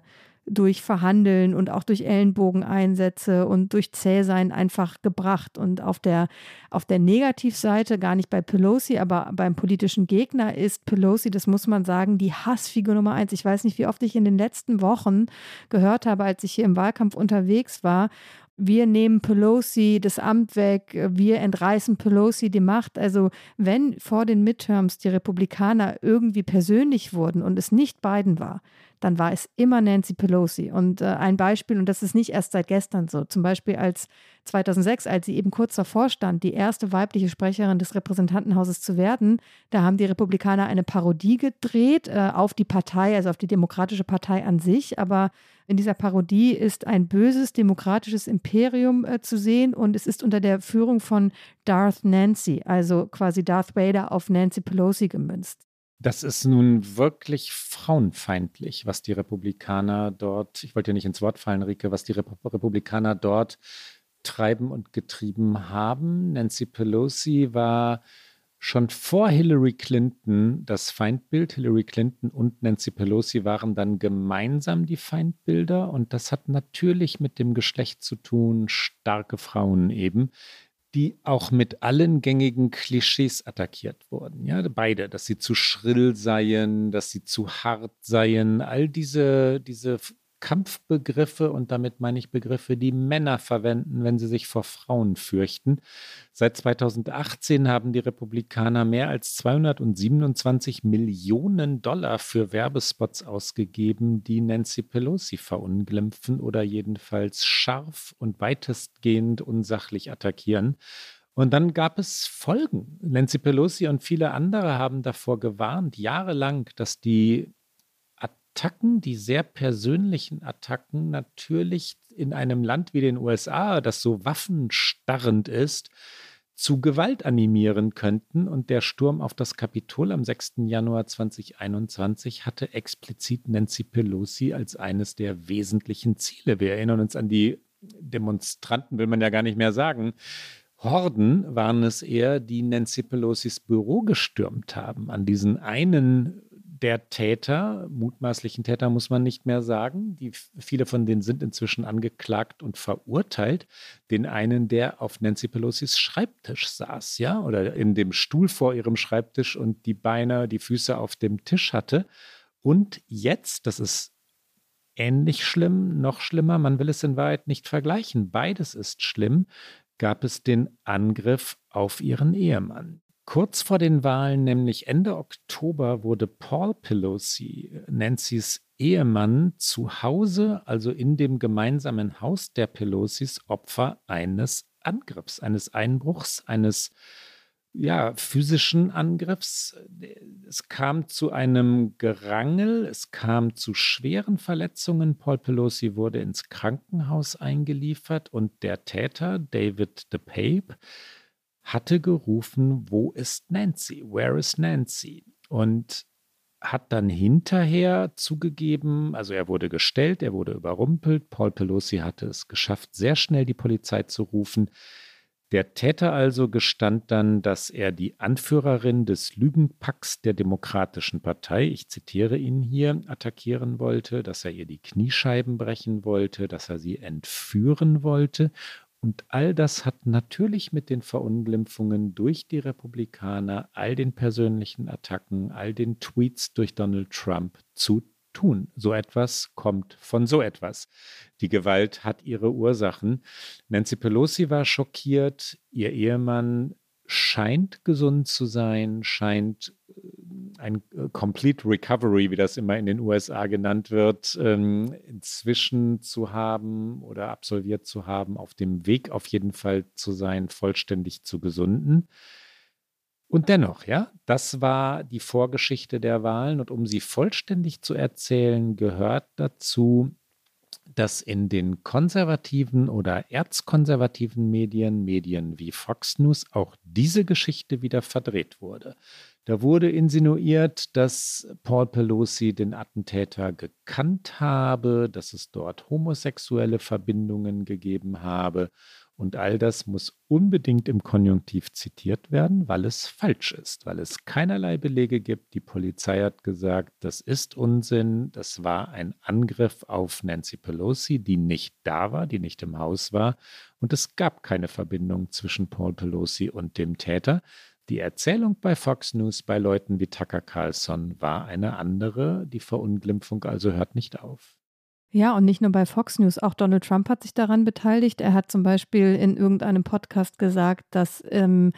durch Verhandeln und auch durch Ellenbogeneinsätze und durch Zähsein einfach gebracht. Und auf der, auf der Negativseite, gar nicht bei Pelosi, aber beim politischen Gegner ist Pelosi, das muss man sagen, die Hassfigur Nummer eins. Ich weiß nicht, wie oft ich in den letzten Wochen gehört habe, als ich hier im Wahlkampf unterwegs war wir nehmen Pelosi das Amt weg, wir entreißen Pelosi die Macht. Also wenn vor den Midterms die Republikaner irgendwie persönlich wurden und es nicht Biden war, dann war es immer Nancy Pelosi. Und äh, ein Beispiel, und das ist nicht erst seit gestern so, zum Beispiel als 2006, als sie eben kurz davor stand, die erste weibliche Sprecherin des Repräsentantenhauses zu werden, da haben die Republikaner eine Parodie gedreht äh, auf die Partei, also auf die Demokratische Partei an sich. Aber in dieser Parodie ist ein böses demokratisches Imperium äh, zu sehen und es ist unter der Führung von Darth Nancy, also quasi Darth Vader auf Nancy Pelosi gemünzt. Das ist nun wirklich frauenfeindlich, was die Republikaner dort, ich wollte ja nicht ins Wort fallen, Rike, was die Republikaner dort treiben und getrieben haben. Nancy Pelosi war schon vor Hillary Clinton das Feindbild. Hillary Clinton und Nancy Pelosi waren dann gemeinsam die Feindbilder und das hat natürlich mit dem Geschlecht zu tun, starke Frauen eben die auch mit allen gängigen Klischees attackiert wurden. Ja, beide, dass sie zu schrill seien, dass sie zu hart seien, all diese, diese Kampfbegriffe und damit meine ich Begriffe, die Männer verwenden, wenn sie sich vor Frauen fürchten. Seit 2018 haben die Republikaner mehr als 227 Millionen Dollar für Werbespots ausgegeben, die Nancy Pelosi verunglimpfen oder jedenfalls scharf und weitestgehend unsachlich attackieren. Und dann gab es Folgen. Nancy Pelosi und viele andere haben davor gewarnt, jahrelang, dass die Attacken, die sehr persönlichen Attacken, natürlich in einem Land wie den USA, das so waffenstarrend ist, zu Gewalt animieren könnten. Und der Sturm auf das Kapitol am 6. Januar 2021 hatte explizit Nancy Pelosi als eines der wesentlichen Ziele. Wir erinnern uns an die Demonstranten, will man ja gar nicht mehr sagen. Horden waren es eher, die Nancy Pelosis Büro gestürmt haben, an diesen einen der Täter, mutmaßlichen Täter muss man nicht mehr sagen, die, viele von denen sind inzwischen angeklagt und verurteilt, den einen, der auf Nancy Pelosis Schreibtisch saß, ja, oder in dem Stuhl vor ihrem Schreibtisch und die Beine, die Füße auf dem Tisch hatte. Und jetzt, das ist ähnlich schlimm, noch schlimmer, man will es in Wahrheit nicht vergleichen, beides ist schlimm, gab es den Angriff auf ihren Ehemann. Kurz vor den Wahlen, nämlich Ende Oktober, wurde Paul Pelosi, Nancy's Ehemann, zu Hause, also in dem gemeinsamen Haus der Pelosis, Opfer eines Angriffs, eines Einbruchs, eines ja, physischen Angriffs. Es kam zu einem Gerangel, es kam zu schweren Verletzungen. Paul Pelosi wurde ins Krankenhaus eingeliefert und der Täter, David DePape, hatte gerufen, wo ist Nancy? Where is Nancy? Und hat dann hinterher zugegeben, also er wurde gestellt, er wurde überrumpelt. Paul Pelosi hatte es geschafft, sehr schnell die Polizei zu rufen. Der Täter also gestand dann, dass er die Anführerin des Lügenpacks der Demokratischen Partei, ich zitiere ihn hier, attackieren wollte, dass er ihr die Kniescheiben brechen wollte, dass er sie entführen wollte und all das hat natürlich mit den Verunglimpfungen durch die Republikaner, all den persönlichen Attacken, all den Tweets durch Donald Trump zu tun. So etwas kommt von so etwas. Die Gewalt hat ihre Ursachen. Nancy Pelosi war schockiert, ihr Ehemann scheint gesund zu sein, scheint äh, ein äh, Complete Recovery, wie das immer in den USA genannt wird, ähm, inzwischen zu haben oder absolviert zu haben, auf dem Weg auf jeden Fall zu sein, vollständig zu gesunden. Und dennoch, ja, das war die Vorgeschichte der Wahlen und um sie vollständig zu erzählen, gehört dazu, dass in den konservativen oder erzkonservativen Medien, Medien wie Fox News, auch diese Geschichte wieder verdreht wurde. Da wurde insinuiert, dass Paul Pelosi den Attentäter gekannt habe, dass es dort homosexuelle Verbindungen gegeben habe und all das muss unbedingt im Konjunktiv zitiert werden, weil es falsch ist, weil es keinerlei Belege gibt. Die Polizei hat gesagt, das ist Unsinn. Das war ein Angriff auf Nancy Pelosi, die nicht da war, die nicht im Haus war. Und es gab keine Verbindung zwischen Paul Pelosi und dem Täter. Die Erzählung bei Fox News bei Leuten wie Tucker Carlson war eine andere. Die Verunglimpfung also hört nicht auf. Ja, und nicht nur bei Fox News, auch Donald Trump hat sich daran beteiligt. Er hat zum Beispiel in irgendeinem Podcast gesagt, dass, ähm,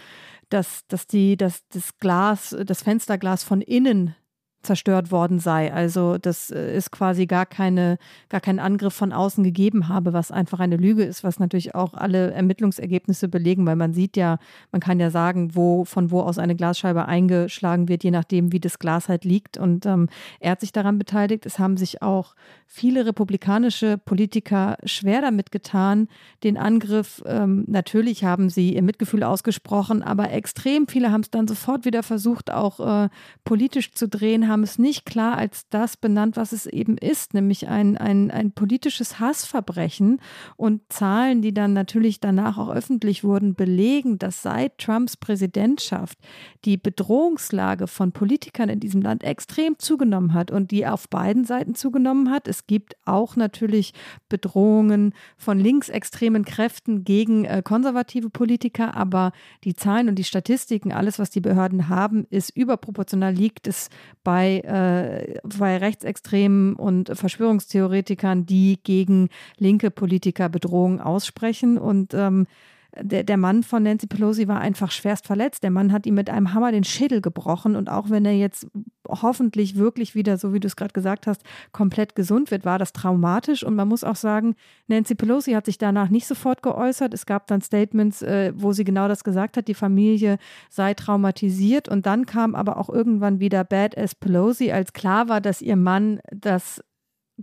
dass, dass, die, dass das Glas, das Fensterglas von innen zerstört worden sei. Also dass äh, es quasi gar keine, gar keinen Angriff von außen gegeben habe, was einfach eine Lüge ist, was natürlich auch alle Ermittlungsergebnisse belegen, weil man sieht ja, man kann ja sagen, wo von wo aus eine Glasscheibe eingeschlagen wird, je nachdem, wie das Glas halt liegt. Und ähm, er hat sich daran beteiligt. Es haben sich auch viele republikanische Politiker schwer damit getan, den Angriff. Ähm, natürlich haben sie ihr Mitgefühl ausgesprochen, aber extrem viele haben es dann sofort wieder versucht, auch äh, politisch zu drehen Haben es nicht klar als das benannt, was es eben ist, nämlich ein, ein, ein politisches Hassverbrechen. Und Zahlen, die dann natürlich danach auch öffentlich wurden, belegen, dass seit Trumps Präsidentschaft die Bedrohungslage von Politikern in diesem Land extrem zugenommen hat und die auf beiden Seiten zugenommen hat. Es gibt auch natürlich Bedrohungen von linksextremen Kräften gegen äh, konservative Politiker, aber die Zahlen und die Statistiken, alles, was die Behörden haben, ist überproportional, liegt es bei, äh, bei Rechtsextremen und Verschwörungstheoretikern, die gegen linke Politiker Bedrohungen aussprechen. Und ähm, der, der Mann von Nancy Pelosi war einfach schwerst verletzt. Der Mann hat ihm mit einem Hammer den Schädel gebrochen. Und auch wenn er jetzt hoffentlich wirklich wieder, so wie du es gerade gesagt hast, komplett gesund wird, war das traumatisch. Und man muss auch sagen, Nancy Pelosi hat sich danach nicht sofort geäußert. Es gab dann Statements, äh, wo sie genau das gesagt hat, die Familie sei traumatisiert. Und dann kam aber auch irgendwann wieder Badass Pelosi, als klar war, dass ihr Mann das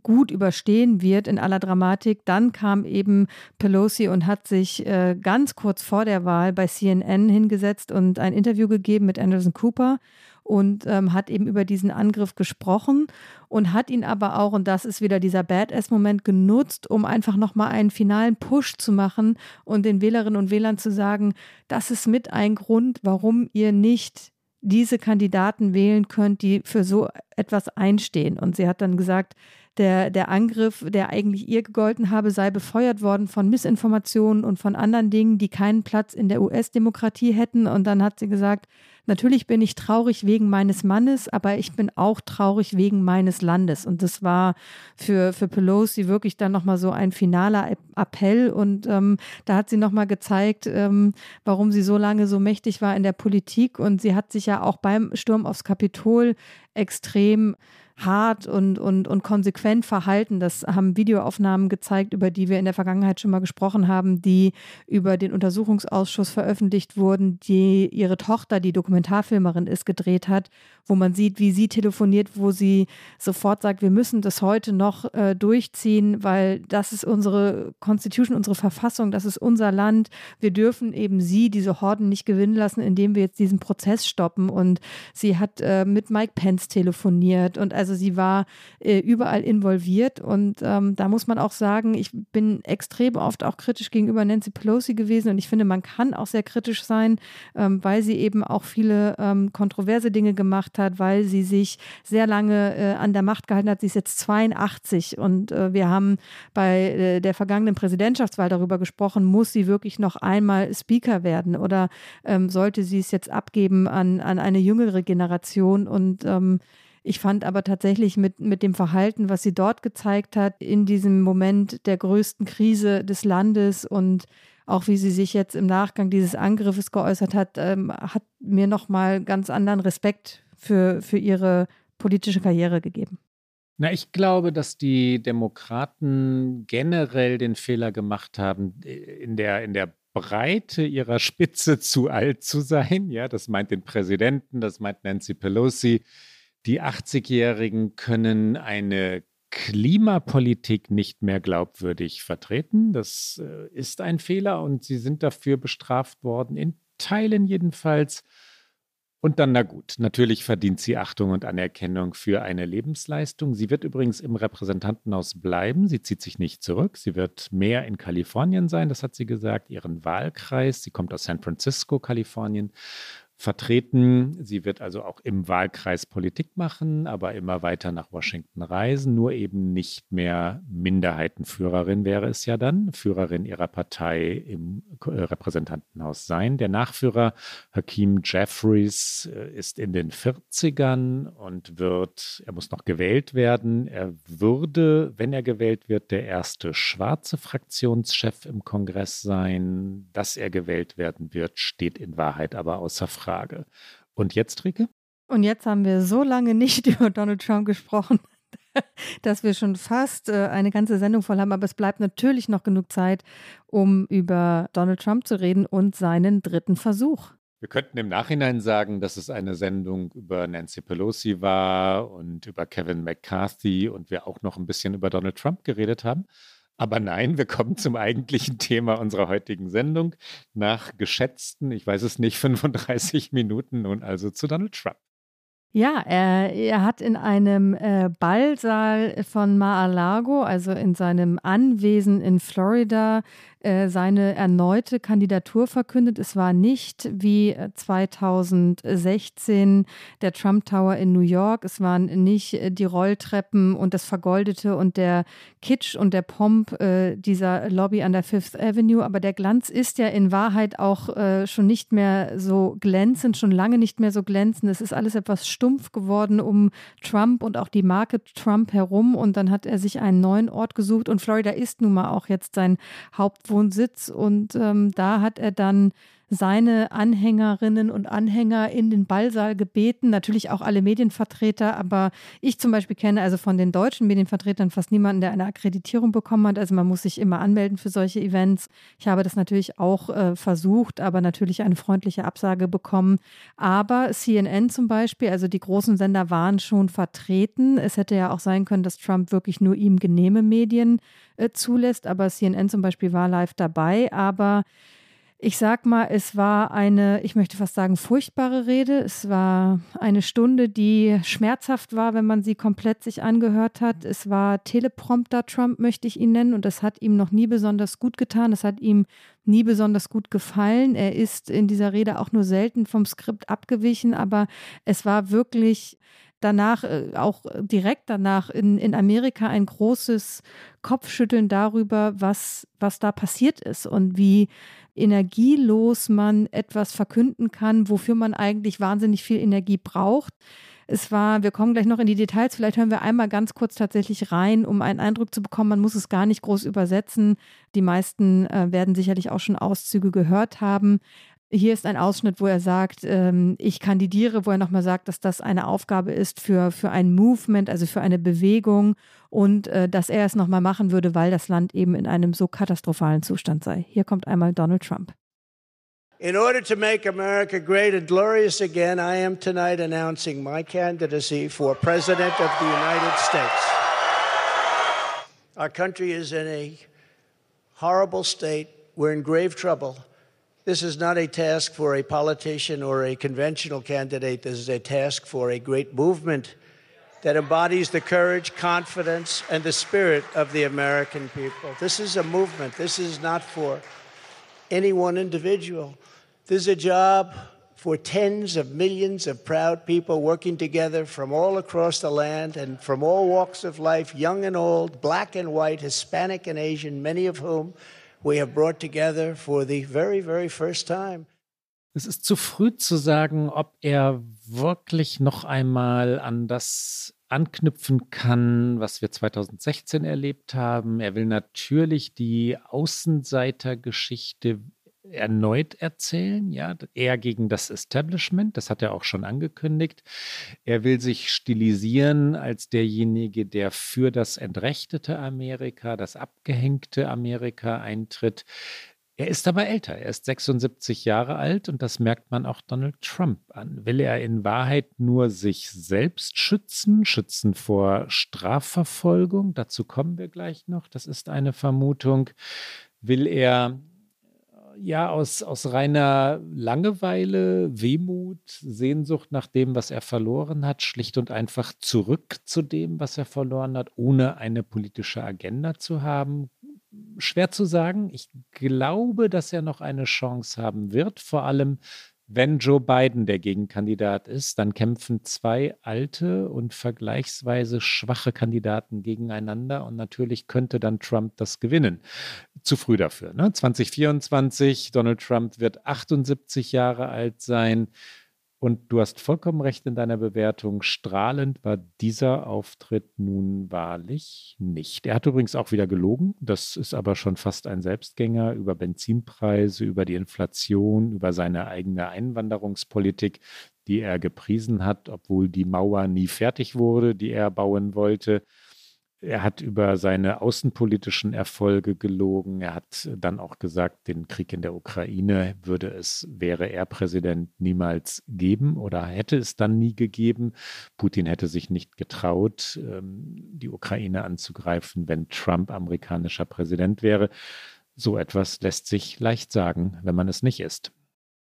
gut überstehen wird in aller Dramatik. Dann kam eben Pelosi und hat sich äh, ganz kurz vor der Wahl bei CNN hingesetzt und ein Interview gegeben mit Anderson Cooper und ähm, hat eben über diesen Angriff gesprochen und hat ihn aber auch, und das ist wieder dieser Badass-Moment, genutzt, um einfach nochmal einen finalen Push zu machen und den Wählerinnen und Wählern zu sagen, das ist mit ein Grund, warum ihr nicht diese Kandidaten wählen könnt, die für so etwas einstehen. Und sie hat dann gesagt, der, der Angriff, der eigentlich ihr gegolten habe, sei befeuert worden von Missinformationen und von anderen Dingen, die keinen Platz in der US-Demokratie hätten. Und dann hat sie gesagt, natürlich bin ich traurig wegen meines Mannes, aber ich bin auch traurig wegen meines Landes. Und das war für, für Pelosi wirklich dann nochmal so ein finaler Appell. Und ähm, da hat sie nochmal gezeigt, ähm, warum sie so lange so mächtig war in der Politik. Und sie hat sich ja auch beim Sturm aufs Kapitol extrem hart und, und, und konsequent verhalten. Das haben Videoaufnahmen gezeigt, über die wir in der Vergangenheit schon mal gesprochen haben, die über den Untersuchungsausschuss veröffentlicht wurden, die ihre Tochter, die Dokumentarfilmerin ist, gedreht hat, wo man sieht, wie sie telefoniert, wo sie sofort sagt, wir müssen das heute noch äh, durchziehen, weil das ist unsere Constitution, unsere Verfassung, das ist unser Land. Wir dürfen eben sie, diese Horden, nicht gewinnen lassen, indem wir jetzt diesen Prozess stoppen. Und sie hat äh, mit Mike Pence telefoniert und also also sie war äh, überall involviert und ähm, da muss man auch sagen, ich bin extrem oft auch kritisch gegenüber Nancy Pelosi gewesen und ich finde, man kann auch sehr kritisch sein, ähm, weil sie eben auch viele ähm, kontroverse Dinge gemacht hat, weil sie sich sehr lange äh, an der Macht gehalten hat. Sie ist jetzt 82 und äh, wir haben bei äh, der vergangenen Präsidentschaftswahl darüber gesprochen, muss sie wirklich noch einmal Speaker werden oder ähm, sollte sie es jetzt abgeben an, an eine jüngere Generation und ähm, ich fand aber tatsächlich mit, mit dem Verhalten, was sie dort gezeigt hat, in diesem Moment der größten Krise des Landes und auch wie sie sich jetzt im Nachgang dieses Angriffes geäußert hat, ähm, hat mir nochmal ganz anderen Respekt für, für ihre politische Karriere gegeben. Na, ich glaube, dass die Demokraten generell den Fehler gemacht haben, in der, in der Breite ihrer Spitze zu alt zu sein. Ja, das meint den Präsidenten, das meint Nancy Pelosi. Die 80-Jährigen können eine Klimapolitik nicht mehr glaubwürdig vertreten. Das äh, ist ein Fehler und sie sind dafür bestraft worden, in Teilen jedenfalls. Und dann, na gut, natürlich verdient sie Achtung und Anerkennung für eine Lebensleistung. Sie wird übrigens im Repräsentantenhaus bleiben. Sie zieht sich nicht zurück. Sie wird mehr in Kalifornien sein, das hat sie gesagt, ihren Wahlkreis. Sie kommt aus San Francisco, Kalifornien vertreten. Sie wird also auch im Wahlkreis Politik machen, aber immer weiter nach Washington reisen, nur eben nicht mehr Minderheitenführerin wäre es ja dann, Führerin ihrer Partei im äh, Repräsentantenhaus sein. Der Nachführer Hakeem Jeffries äh, ist in den 40ern und wird, er muss noch gewählt werden. Er würde, wenn er gewählt wird, der erste schwarze Fraktionschef im Kongress sein. Dass er gewählt werden wird, steht in Wahrheit aber außer Frage. Frage. Und jetzt, Rike? Und jetzt haben wir so lange nicht über Donald Trump gesprochen, dass wir schon fast äh, eine ganze Sendung voll haben. Aber es bleibt natürlich noch genug Zeit, um über Donald Trump zu reden und seinen dritten Versuch. Wir könnten im Nachhinein sagen, dass es eine Sendung über Nancy Pelosi war und über Kevin McCarthy und wir auch noch ein bisschen über Donald Trump geredet haben. Aber nein, wir kommen zum eigentlichen Thema unserer heutigen Sendung. Nach geschätzten, ich weiß es nicht, 35 Minuten nun also zu Donald Trump. Ja, er, er hat in einem äh, Ballsaal von Mar-a-Lago, also in seinem Anwesen in Florida, äh, seine erneute Kandidatur verkündet. Es war nicht wie 2016 äh, der Trump Tower in New York. Es waren nicht äh, die Rolltreppen und das Vergoldete und der Kitsch und der Pomp äh, dieser Lobby an der Fifth Avenue. Aber der Glanz ist ja in Wahrheit auch äh, schon nicht mehr so glänzend, schon lange nicht mehr so glänzend. Es ist alles etwas stumpf geworden um Trump und auch die Marke Trump herum. Und dann hat er sich einen neuen Ort gesucht. Und Florida ist nun mal auch jetzt sein Hauptwohnsitz Wohnsitz und ähm, da hat er dann seine Anhängerinnen und Anhänger in den Ballsaal gebeten, natürlich auch alle Medienvertreter, aber ich zum Beispiel kenne also von den deutschen Medienvertretern fast niemanden, der eine Akkreditierung bekommen hat. Also man muss sich immer anmelden für solche Events. Ich habe das natürlich auch äh, versucht, aber natürlich eine freundliche Absage bekommen. Aber CNN zum Beispiel, also die großen Sender waren schon vertreten. Es hätte ja auch sein können, dass Trump wirklich nur ihm genehme Medien äh, zulässt, aber CNN zum Beispiel war live dabei. Aber ich sag mal, es war eine, ich möchte fast sagen, furchtbare Rede. Es war eine Stunde, die schmerzhaft war, wenn man sie komplett sich angehört hat. Es war Teleprompter Trump, möchte ich ihn nennen, und das hat ihm noch nie besonders gut getan. Es hat ihm nie besonders gut gefallen. Er ist in dieser Rede auch nur selten vom Skript abgewichen, aber es war wirklich danach, äh, auch direkt danach in, in Amerika ein großes Kopfschütteln darüber, was, was da passiert ist und wie energielos man etwas verkünden kann, wofür man eigentlich wahnsinnig viel Energie braucht. Es war, wir kommen gleich noch in die Details, vielleicht hören wir einmal ganz kurz tatsächlich rein, um einen Eindruck zu bekommen. Man muss es gar nicht groß übersetzen. Die meisten äh, werden sicherlich auch schon Auszüge gehört haben. Hier ist ein Ausschnitt, wo er sagt, ähm, ich kandidiere, wo er nochmal sagt, dass das eine Aufgabe ist für, für ein Movement, also für eine Bewegung und äh, dass er es nochmal machen würde, weil das Land eben in einem so katastrophalen Zustand sei. Hier kommt einmal Donald Trump. In order to make America great and glorious again, I am tonight announcing my candidacy for President of the United States. Our country is in a horrible state. We're in grave trouble. This is not a task for a politician or a conventional candidate. This is a task for a great movement that embodies the courage, confidence, and the spirit of the American people. This is a movement. This is not for any one individual. This is a job for tens of millions of proud people working together from all across the land and from all walks of life, young and old, black and white, Hispanic and Asian, many of whom we have brought together for the very, very first time. Es ist zu früh zu sagen, ob er wirklich noch einmal an das anknüpfen kann, was wir 2016 erlebt haben. Er will natürlich die Außenseitergeschichte erneut erzählen, ja, eher gegen das Establishment, das hat er auch schon angekündigt. Er will sich stilisieren als derjenige, der für das entrechtete Amerika, das abgehängte Amerika eintritt. Er ist aber älter, er ist 76 Jahre alt und das merkt man auch Donald Trump an. Will er in Wahrheit nur sich selbst schützen, schützen vor Strafverfolgung? Dazu kommen wir gleich noch, das ist eine Vermutung. Will er ja aus, aus reiner Langeweile, Wehmut, Sehnsucht nach dem, was er verloren hat, schlicht und einfach zurück zu dem, was er verloren hat, ohne eine politische Agenda zu haben. Schwer zu sagen. Ich glaube, dass er noch eine Chance haben wird, vor allem wenn Joe Biden der Gegenkandidat ist, dann kämpfen zwei alte und vergleichsweise schwache Kandidaten gegeneinander und natürlich könnte dann Trump das gewinnen. Zu früh dafür. Ne? 2024, Donald Trump wird 78 Jahre alt sein. Und du hast vollkommen recht in deiner Bewertung. Strahlend war dieser Auftritt nun wahrlich nicht. Er hat übrigens auch wieder gelogen. Das ist aber schon fast ein Selbstgänger über Benzinpreise, über die Inflation, über seine eigene Einwanderungspolitik, die er gepriesen hat, obwohl die Mauer nie fertig wurde, die er bauen wollte. Er hat über seine außenpolitischen Erfolge gelogen. Er hat dann auch gesagt, den Krieg in der Ukraine würde es, wäre er Präsident, niemals geben oder hätte es dann nie gegeben. Putin hätte sich nicht getraut, ähm, die Ukraine anzugreifen, wenn Trump amerikanischer Präsident wäre. So etwas lässt sich leicht sagen, wenn man es nicht ist.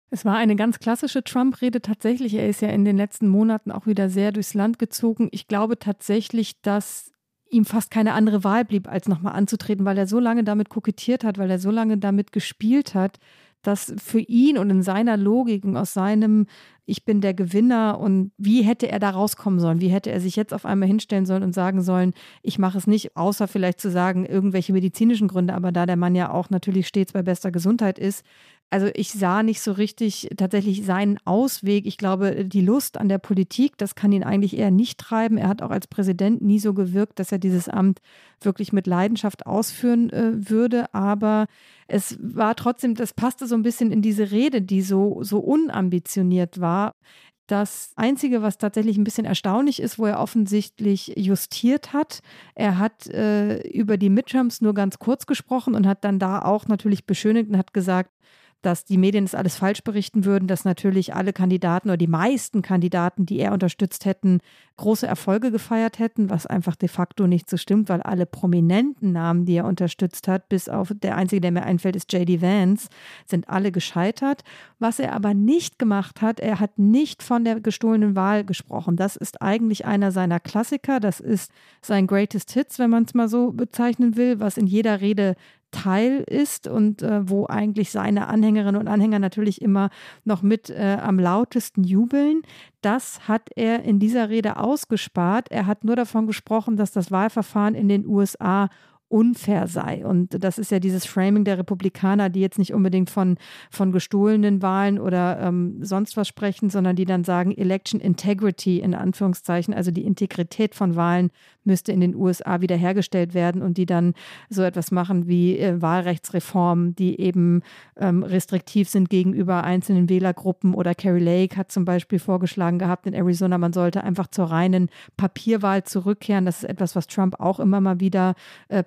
Es war eine ganz klassische Trump-Rede tatsächlich. Er ist ja in den letzten Monaten auch wieder sehr durchs Land gezogen. Ich glaube tatsächlich, dass ihm fast keine andere Wahl blieb, als nochmal anzutreten, weil er so lange damit kokettiert hat, weil er so lange damit gespielt hat, dass für ihn und in seiner Logik und aus seinem Ich bin der Gewinner und wie hätte er da rauskommen sollen? Wie hätte er sich jetzt auf einmal hinstellen sollen und sagen sollen, ich mache es nicht, außer vielleicht zu sagen, irgendwelche medizinischen Gründe, aber da der Mann ja auch natürlich stets bei bester Gesundheit ist, also ich sah nicht so richtig tatsächlich seinen Ausweg. Ich glaube, die Lust an der Politik, das kann ihn eigentlich eher nicht treiben. Er hat auch als Präsident nie so gewirkt, dass er dieses Amt wirklich mit Leidenschaft ausführen äh, würde. Aber es war trotzdem, das passte so ein bisschen in diese Rede, die so, so unambitioniert war. Das Einzige, was tatsächlich ein bisschen erstaunlich ist, wo er offensichtlich justiert hat, er hat äh, über die Midterms nur ganz kurz gesprochen und hat dann da auch natürlich beschönigt und hat gesagt, dass die Medien das alles falsch berichten würden, dass natürlich alle Kandidaten oder die meisten Kandidaten, die er unterstützt hätten, große Erfolge gefeiert hätten, was einfach de facto nicht so stimmt, weil alle prominenten Namen, die er unterstützt hat, bis auf der einzige, der mir einfällt, ist JD Vance, sind alle gescheitert. Was er aber nicht gemacht hat, er hat nicht von der gestohlenen Wahl gesprochen. Das ist eigentlich einer seiner Klassiker. Das ist sein Greatest Hits, wenn man es mal so bezeichnen will, was in jeder Rede Teil ist und äh, wo eigentlich seine Anhängerinnen und Anhänger natürlich immer noch mit äh, am lautesten jubeln. Das hat er in dieser Rede ausgespart. Er hat nur davon gesprochen, dass das Wahlverfahren in den USA unfair sei. Und das ist ja dieses Framing der Republikaner, die jetzt nicht unbedingt von, von gestohlenen Wahlen oder ähm, sonst was sprechen, sondern die dann sagen, Election Integrity in Anführungszeichen, also die Integrität von Wahlen müsste in den USA wiederhergestellt werden und die dann so etwas machen wie äh, Wahlrechtsreformen, die eben ähm, restriktiv sind gegenüber einzelnen Wählergruppen. Oder Carrie Lake hat zum Beispiel vorgeschlagen gehabt in Arizona, man sollte einfach zur reinen Papierwahl zurückkehren. Das ist etwas, was Trump auch immer mal wieder äh.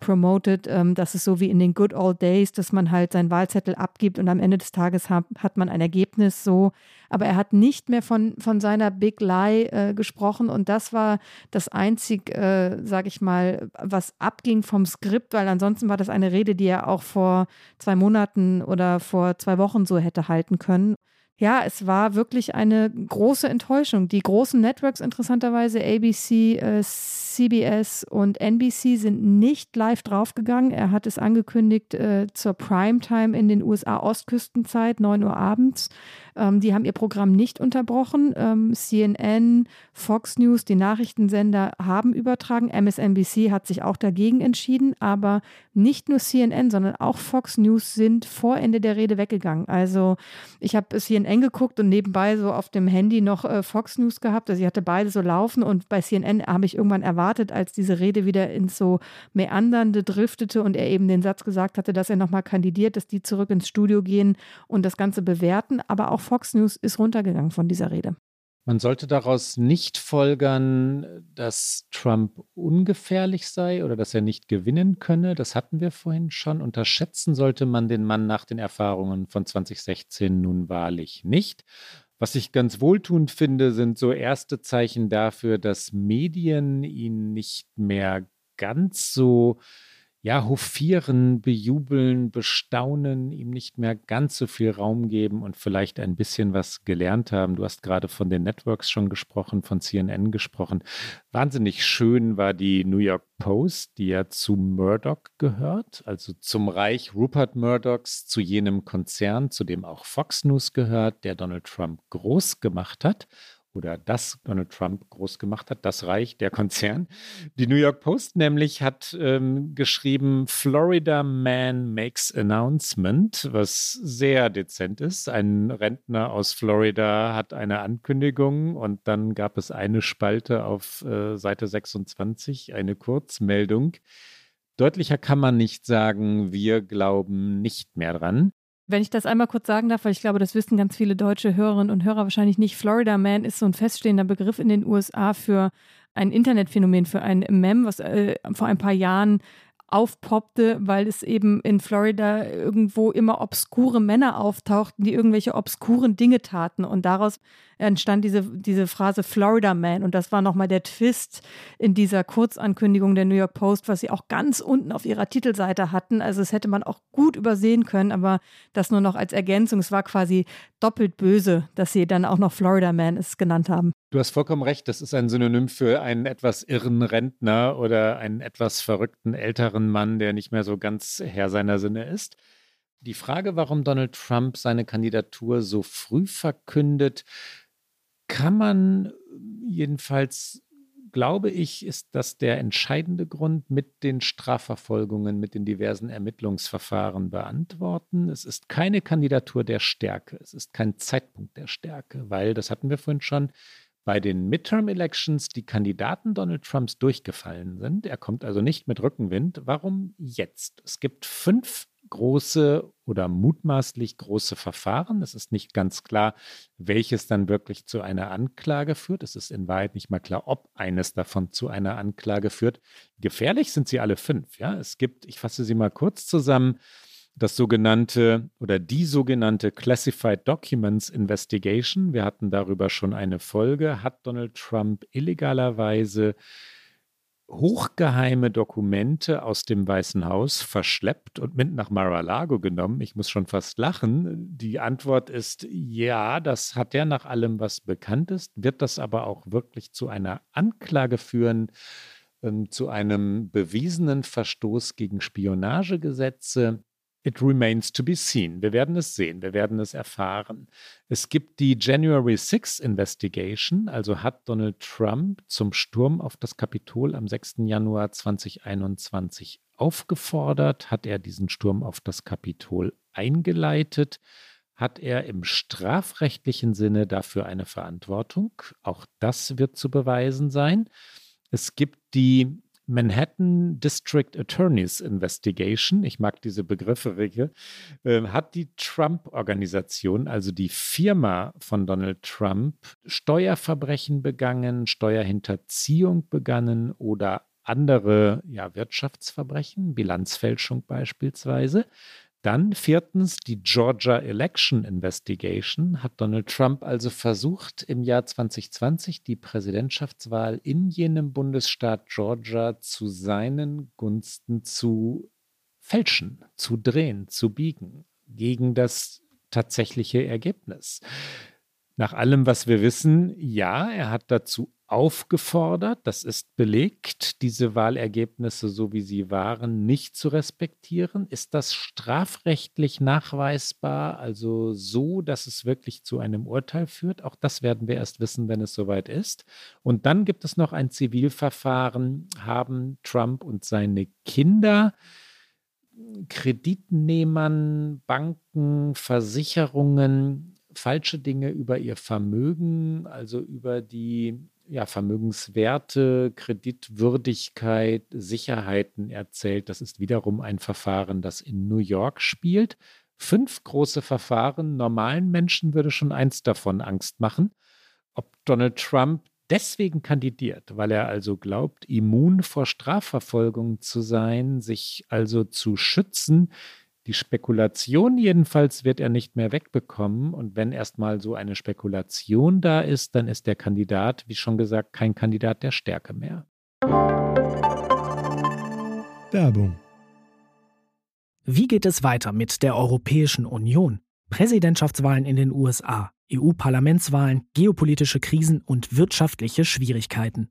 Ähm, das ist so wie in den Good Old Days, dass man halt seinen Wahlzettel abgibt und am Ende des Tages hat, hat man ein Ergebnis so aber er hat nicht mehr von, von seiner Big Lie äh, gesprochen und das war das einzig, äh, sage ich mal, was abging vom Skript, weil ansonsten war das eine Rede, die er auch vor zwei Monaten oder vor zwei Wochen so hätte halten können. Ja, es war wirklich eine große Enttäuschung. Die großen Networks interessanterweise, ABC, äh, CBS und NBC sind nicht live draufgegangen. Er hat es angekündigt äh, zur Primetime in den USA Ostküstenzeit, 9 Uhr abends. Ähm, die haben ihr Programm nicht unterbrochen. Ähm, CNN, Fox News, die Nachrichtensender haben übertragen. MSNBC hat sich auch dagegen entschieden, aber nicht nur CNN, sondern auch Fox News sind vor Ende der Rede weggegangen. Also ich habe CNN geguckt und nebenbei so auf dem Handy noch äh, Fox News gehabt. Also ich hatte beide so laufen und bei CNN habe ich irgendwann erwartet, als diese Rede wieder ins so Meandernde driftete und er eben den Satz gesagt hatte, dass er nochmal kandidiert, dass die zurück ins Studio gehen und das Ganze bewerten. Aber auch Fox News ist runtergegangen von dieser Rede. Man sollte daraus nicht folgern, dass Trump ungefährlich sei oder dass er nicht gewinnen könne. Das hatten wir vorhin schon. Unterschätzen sollte man den Mann nach den Erfahrungen von 2016 nun wahrlich nicht. Was ich ganz wohltuend finde, sind so erste Zeichen dafür, dass Medien ihn nicht mehr ganz so ja, hofieren, bejubeln, bestaunen, ihm nicht mehr ganz so viel Raum geben und vielleicht ein bisschen was gelernt haben. Du hast gerade von den Networks schon gesprochen, von CNN gesprochen. Wahnsinnig schön war die New York Post, die ja zu Murdoch gehört, also zum Reich Rupert Murdochs, zu jenem Konzern, zu dem auch Fox News gehört, der Donald Trump groß gemacht hat oder das Donald Trump groß gemacht hat, das Reich, der Konzern. Die New York Post nämlich hat ähm, geschrieben, Florida Man makes announcement, was sehr dezent ist. Ein Rentner aus Florida hat eine Ankündigung und dann gab es eine Spalte auf äh, Seite 26, eine Kurzmeldung. Deutlicher kann man nicht sagen, wir glauben nicht mehr dran. Wenn ich das einmal kurz sagen darf, weil ich glaube, das wissen ganz viele deutsche Hörerinnen und Hörer wahrscheinlich nicht. Florida Man ist so ein feststehender Begriff in den USA für ein Internetphänomen, für ein Mem, was äh, vor ein paar Jahren aufpoppte, weil es eben in Florida irgendwo immer obskure Männer auftauchten, die irgendwelche obskuren Dinge taten. Und daraus entstand diese, diese Phrase Florida Man. Und das war nochmal der Twist in dieser Kurzankündigung der New York Post, was sie auch ganz unten auf ihrer Titelseite hatten. Also es hätte man auch gut übersehen können, aber das nur noch als Ergänzung. Es war quasi doppelt böse, dass sie dann auch noch Florida Man es genannt haben. Du hast vollkommen recht, das ist ein Synonym für einen etwas irren Rentner oder einen etwas verrückten älteren Mann, der nicht mehr so ganz Herr seiner Sinne ist. Die Frage, warum Donald Trump seine Kandidatur so früh verkündet, kann man jedenfalls, glaube ich, ist das der entscheidende Grund mit den Strafverfolgungen, mit den diversen Ermittlungsverfahren beantworten. Es ist keine Kandidatur der Stärke, es ist kein Zeitpunkt der Stärke, weil, das hatten wir vorhin schon, bei den Midterm-Elections die Kandidaten Donald Trumps durchgefallen sind. Er kommt also nicht mit Rückenwind. Warum jetzt? Es gibt fünf große oder mutmaßlich große Verfahren. Es ist nicht ganz klar, welches dann wirklich zu einer Anklage führt. Es ist in Wahrheit nicht mal klar, ob eines davon zu einer Anklage führt. Gefährlich sind sie alle fünf. Ja, es gibt, ich fasse sie mal kurz zusammen, das sogenannte oder die sogenannte Classified Documents Investigation. Wir hatten darüber schon eine Folge. Hat Donald Trump illegalerweise hochgeheime Dokumente aus dem Weißen Haus verschleppt und mit nach Mar-a-Lago genommen? Ich muss schon fast lachen. Die Antwort ist ja, das hat er nach allem, was bekannt ist. Wird das aber auch wirklich zu einer Anklage führen? Ähm, zu einem bewiesenen Verstoß gegen Spionagegesetze. It remains to be seen. Wir werden es sehen, wir werden es erfahren. Es gibt die January 6 Investigation, also hat Donald Trump zum Sturm auf das Kapitol am 6. Januar 2021 aufgefordert, hat er diesen Sturm auf das Kapitol eingeleitet, hat er im strafrechtlichen Sinne dafür eine Verantwortung. Auch das wird zu beweisen sein. Es gibt die Manhattan District Attorneys Investigation, ich mag diese Begriffe, Rike, äh, hat die Trump-Organisation, also die Firma von Donald Trump, Steuerverbrechen begangen, Steuerhinterziehung begangen oder andere ja, Wirtschaftsverbrechen, Bilanzfälschung beispielsweise. Dann viertens die Georgia Election Investigation. Hat Donald Trump also versucht, im Jahr 2020 die Präsidentschaftswahl in jenem Bundesstaat Georgia zu seinen Gunsten zu fälschen, zu drehen, zu biegen gegen das tatsächliche Ergebnis. Nach allem, was wir wissen, ja, er hat dazu aufgefordert, das ist belegt, diese Wahlergebnisse, so wie sie waren, nicht zu respektieren. Ist das strafrechtlich nachweisbar, also so, dass es wirklich zu einem Urteil führt? Auch das werden wir erst wissen, wenn es soweit ist. Und dann gibt es noch ein Zivilverfahren, haben Trump und seine Kinder Kreditnehmern, Banken, Versicherungen falsche Dinge über ihr Vermögen, also über die ja, Vermögenswerte, Kreditwürdigkeit, Sicherheiten erzählt. Das ist wiederum ein Verfahren, das in New York spielt. Fünf große Verfahren. Normalen Menschen würde schon eins davon Angst machen. Ob Donald Trump deswegen kandidiert, weil er also glaubt, immun vor Strafverfolgung zu sein, sich also zu schützen, die Spekulation jedenfalls wird er nicht mehr wegbekommen. Und wenn erstmal so eine Spekulation da ist, dann ist der Kandidat, wie schon gesagt, kein Kandidat der Stärke mehr. Werbung. Wie geht es weiter mit der Europäischen Union? Präsidentschaftswahlen in den USA, EU-Parlamentswahlen, geopolitische Krisen und wirtschaftliche Schwierigkeiten.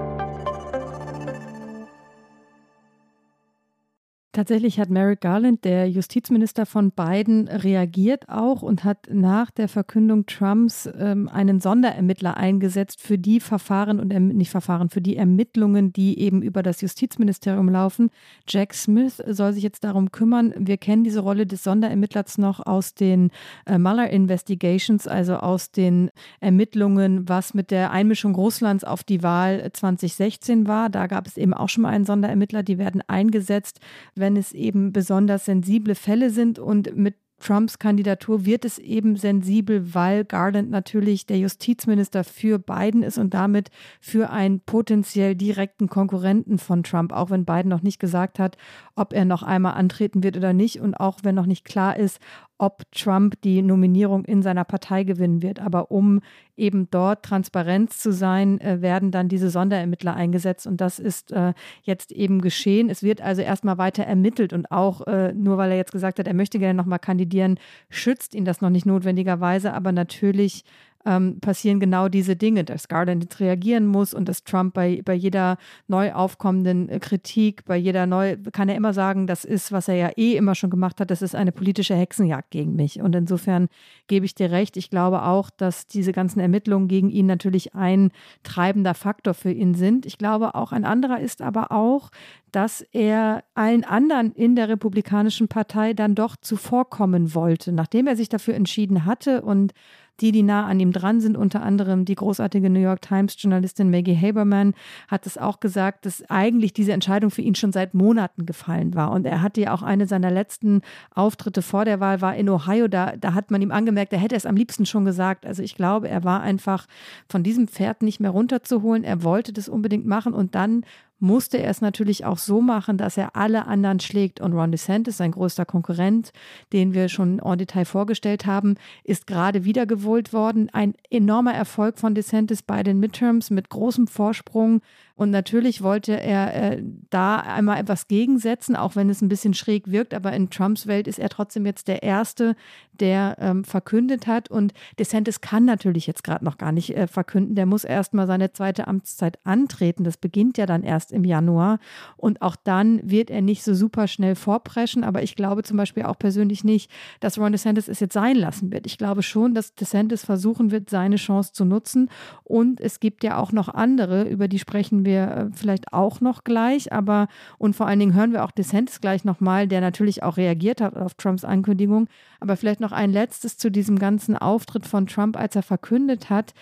Tatsächlich hat Merrick Garland, der Justizminister von Biden, reagiert auch und hat nach der Verkündung Trumps ähm, einen Sonderermittler eingesetzt für die Verfahren und erm-, nicht Verfahren, für die Ermittlungen, die eben über das Justizministerium laufen. Jack Smith soll sich jetzt darum kümmern. Wir kennen diese Rolle des Sonderermittlers noch aus den äh, Mueller Investigations, also aus den Ermittlungen, was mit der Einmischung Russlands auf die Wahl 2016 war. Da gab es eben auch schon mal einen Sonderermittler. Die werden eingesetzt wenn es eben besonders sensible Fälle sind. Und mit Trumps Kandidatur wird es eben sensibel, weil Garland natürlich der Justizminister für Biden ist und damit für einen potenziell direkten Konkurrenten von Trump, auch wenn Biden noch nicht gesagt hat, ob er noch einmal antreten wird oder nicht und auch wenn noch nicht klar ist, ob Trump die Nominierung in seiner Partei gewinnen wird. Aber um eben dort Transparenz zu sein, äh, werden dann diese Sonderermittler eingesetzt. Und das ist äh, jetzt eben geschehen. Es wird also erstmal weiter ermittelt und auch äh, nur weil er jetzt gesagt hat, er möchte gerne nochmal kandidieren, schützt ihn das noch nicht notwendigerweise. Aber natürlich ähm, passieren genau diese Dinge, dass Garland jetzt reagieren muss und dass Trump bei, bei jeder neu aufkommenden äh, Kritik, bei jeder neu, kann er immer sagen, das ist, was er ja eh immer schon gemacht hat, das ist eine politische Hexenjagd gegen mich. Und insofern gebe ich dir recht. Ich glaube auch, dass diese ganzen Ermittlungen gegen ihn natürlich ein treibender Faktor für ihn sind. Ich glaube auch, ein anderer ist aber auch, dass er allen anderen in der Republikanischen Partei dann doch zuvorkommen wollte, nachdem er sich dafür entschieden hatte und die, die nah an ihm dran sind, unter anderem die großartige New York Times-Journalistin Maggie Haberman, hat es auch gesagt, dass eigentlich diese Entscheidung für ihn schon seit Monaten gefallen war. Und er hatte ja auch eine seiner letzten Auftritte vor der Wahl war in Ohio. Da, da hat man ihm angemerkt, er hätte es am liebsten schon gesagt. Also ich glaube, er war einfach von diesem Pferd nicht mehr runterzuholen. Er wollte das unbedingt machen und dann musste er es natürlich auch so machen, dass er alle anderen schlägt. Und Ron DeSantis, sein größter Konkurrent, den wir schon en Detail vorgestellt haben, ist gerade wiedergewählt worden. Ein enormer Erfolg von DeSantis bei den Midterms mit großem Vorsprung. Und natürlich wollte er äh, da einmal etwas gegensetzen, auch wenn es ein bisschen schräg wirkt. Aber in Trumps Welt ist er trotzdem jetzt der Erste, der ähm, verkündet hat. Und DeSantis kann natürlich jetzt gerade noch gar nicht äh, verkünden. Der muss erst mal seine zweite Amtszeit antreten. Das beginnt ja dann erst im Januar. Und auch dann wird er nicht so super schnell vorpreschen. Aber ich glaube zum Beispiel auch persönlich nicht, dass Ron DeSantis es jetzt sein lassen wird. Ich glaube schon, dass DeSantis versuchen wird, seine Chance zu nutzen. Und es gibt ja auch noch andere, über die sprechen wir wir äh, vielleicht auch noch gleich, aber und vor allen Dingen hören wir auch DeSantis gleich nochmal, der natürlich auch reagiert hat auf Trumps Ankündigung. Aber vielleicht noch ein letztes zu diesem ganzen Auftritt von Trump, als er verkündet hat,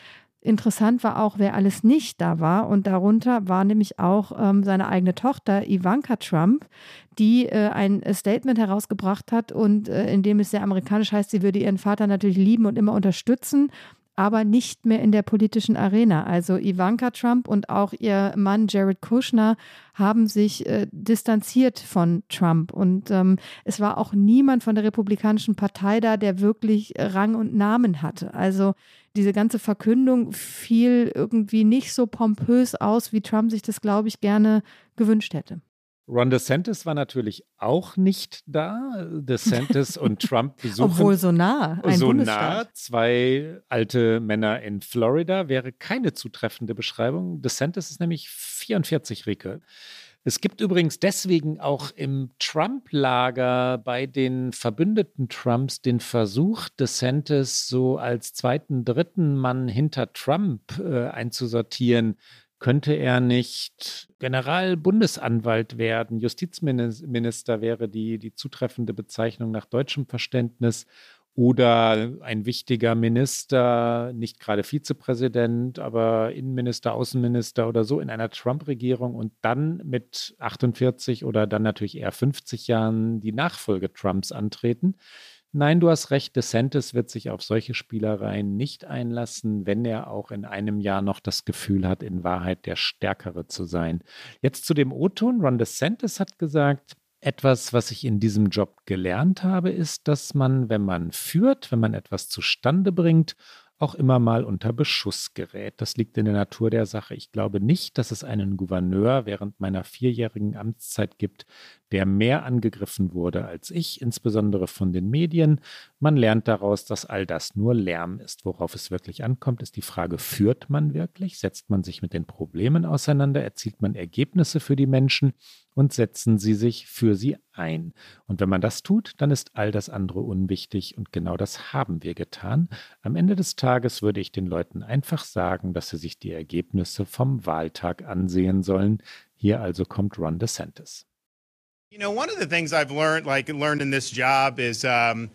Interessant war auch, wer alles nicht da war. Und darunter war nämlich auch ähm, seine eigene Tochter Ivanka Trump, die äh, ein Statement herausgebracht hat und äh, in dem es sehr amerikanisch heißt, sie würde ihren Vater natürlich lieben und immer unterstützen aber nicht mehr in der politischen Arena. Also Ivanka Trump und auch ihr Mann Jared Kushner haben sich äh, distanziert von Trump. Und ähm, es war auch niemand von der Republikanischen Partei da, der wirklich Rang und Namen hatte. Also diese ganze Verkündung fiel irgendwie nicht so pompös aus, wie Trump sich das, glaube ich, gerne gewünscht hätte. Ron DeSantis war natürlich auch nicht da. DeSantis und Trump besuchen. Obwohl so nah. Ein so Bundesstaat. nah. Zwei alte Männer in Florida wäre keine zutreffende Beschreibung. DeSantis ist nämlich 44 Rike. Es gibt übrigens deswegen auch im Trump-Lager bei den Verbündeten Trumps den Versuch, DeSantis so als zweiten, dritten Mann hinter Trump äh, einzusortieren könnte er nicht Generalbundesanwalt werden? Justizminister wäre die, die zutreffende Bezeichnung nach deutschem Verständnis. Oder ein wichtiger Minister, nicht gerade Vizepräsident, aber Innenminister, Außenminister oder so in einer Trump-Regierung und dann mit 48 oder dann natürlich eher 50 Jahren die Nachfolge Trumps antreten. Nein, du hast recht, DeSantis wird sich auf solche Spielereien nicht einlassen, wenn er auch in einem Jahr noch das Gefühl hat, in Wahrheit der Stärkere zu sein. Jetzt zu dem O-Ton. Ron DeSantis hat gesagt, etwas, was ich in diesem Job gelernt habe, ist, dass man, wenn man führt, wenn man etwas zustande bringt, auch immer mal unter Beschuss gerät. Das liegt in der Natur der Sache. Ich glaube nicht, dass es einen Gouverneur während meiner vierjährigen Amtszeit gibt, der mehr angegriffen wurde als ich, insbesondere von den Medien. Man lernt daraus, dass all das nur Lärm ist. Worauf es wirklich ankommt, ist die Frage, führt man wirklich? Setzt man sich mit den Problemen auseinander? Erzielt man Ergebnisse für die Menschen? Und setzen Sie sich für sie ein. Und wenn man das tut, dann ist all das andere unwichtig und genau das haben wir getan. Am Ende des Tages würde ich den Leuten einfach sagen, dass sie sich die Ergebnisse vom Wahltag ansehen sollen. Hier also kommt Ron DeSantis. You know, one of the things I've learned, like learned in this job, is um,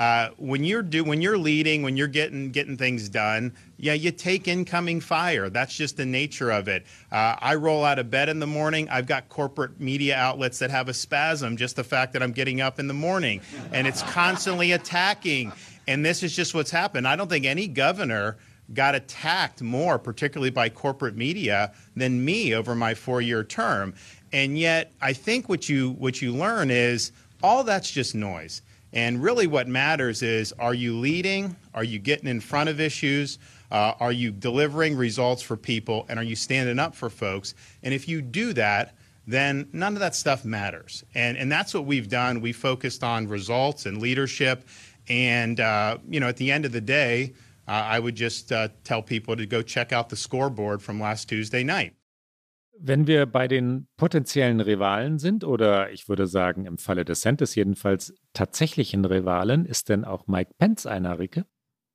uh, when you're do when you're leading, when you're getting getting things done, yeah, you take incoming fire. That's just the nature of it. Uh, I roll out of bed in the morning. I've got corporate media outlets that have a spasm. Just the fact that I'm getting up in the morning, and it's constantly attacking. And this is just what's happened. I don't think any governor got attacked more, particularly by corporate media, than me over my four-year term. And yet, I think what you what you learn is all that's just noise. And really, what matters is are you leading? Are you getting in front of issues? Uh, are you delivering results for people? And are you standing up for folks? And if you do that, then none of that stuff matters. And, and that's what we've done. We focused on results and leadership. And, uh, you know, at the end of the day, uh, I would just uh, tell people to go check out the scoreboard from last Tuesday night. Wenn wir bei den potenziellen Rivalen sind, oder ich würde sagen, im Falle des Santis jedenfalls tatsächlichen Rivalen, ist denn auch Mike Pence einer, Ricke?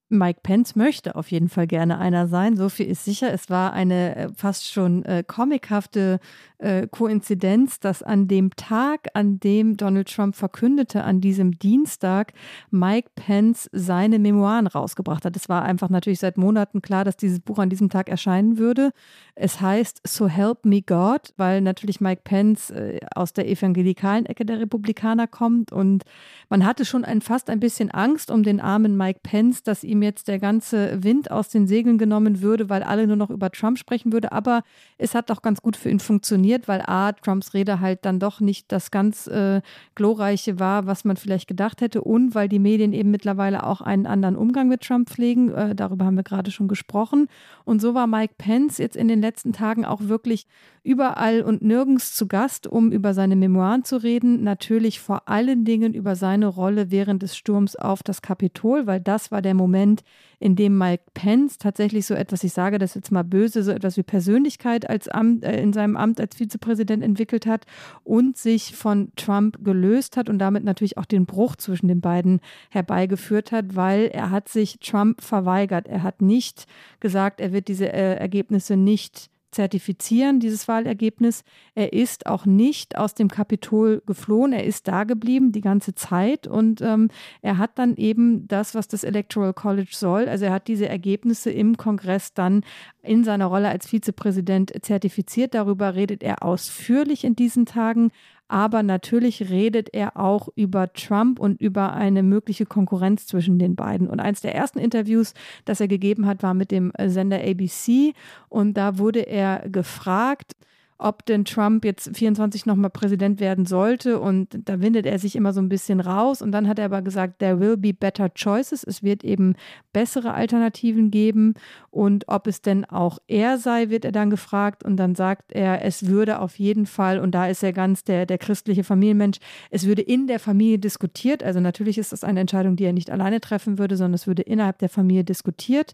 Mike Pence möchte auf jeden Fall gerne einer sein. So viel ist sicher. Es war eine äh, fast schon äh, comichafte äh, Koinzidenz, dass an dem Tag, an dem Donald Trump verkündete, an diesem Dienstag, Mike Pence seine Memoiren rausgebracht hat. Es war einfach natürlich seit Monaten klar, dass dieses Buch an diesem Tag erscheinen würde. Es heißt So Help Me God, weil natürlich Mike Pence äh, aus der evangelikalen Ecke der Republikaner kommt und man hatte schon ein, fast ein bisschen Angst um den armen Mike Pence, dass ihm jetzt der ganze Wind aus den Segeln genommen würde, weil alle nur noch über Trump sprechen würde. Aber es hat doch ganz gut für ihn funktioniert, weil A, Trumps Rede halt dann doch nicht das ganz äh, glorreiche war, was man vielleicht gedacht hätte und weil die Medien eben mittlerweile auch einen anderen Umgang mit Trump pflegen. Äh, darüber haben wir gerade schon gesprochen. Und so war Mike Pence jetzt in den letzten Tagen auch wirklich überall und nirgends zu Gast, um über seine Memoiren zu reden. Natürlich vor allen Dingen über seine Rolle während des Sturms auf das Kapitol, weil das war der Moment, in dem Mike Pence tatsächlich so etwas, ich sage das jetzt mal böse, so etwas wie Persönlichkeit als Amt, äh, in seinem Amt als Vizepräsident entwickelt hat und sich von Trump gelöst hat und damit natürlich auch den Bruch zwischen den beiden herbeigeführt hat, weil er hat sich Trump verweigert. Er hat nicht gesagt, er wird diese äh, Ergebnisse nicht zertifizieren, dieses Wahlergebnis. Er ist auch nicht aus dem Kapitol geflohen, er ist da geblieben die ganze Zeit und ähm, er hat dann eben das, was das Electoral College soll, also er hat diese Ergebnisse im Kongress dann in seiner Rolle als Vizepräsident zertifiziert. Darüber redet er ausführlich in diesen Tagen. Aber natürlich redet er auch über Trump und über eine mögliche Konkurrenz zwischen den beiden. Und eines der ersten Interviews, das er gegeben hat, war mit dem Sender ABC. Und da wurde er gefragt, ob denn Trump jetzt 24 nochmal Präsident werden sollte. Und da windet er sich immer so ein bisschen raus. Und dann hat er aber gesagt, there will be better choices. Es wird eben bessere Alternativen geben. Und ob es denn auch er sei, wird er dann gefragt. Und dann sagt er, es würde auf jeden Fall, und da ist er ganz der, der christliche Familienmensch, es würde in der Familie diskutiert. Also natürlich ist das eine Entscheidung, die er nicht alleine treffen würde, sondern es würde innerhalb der Familie diskutiert.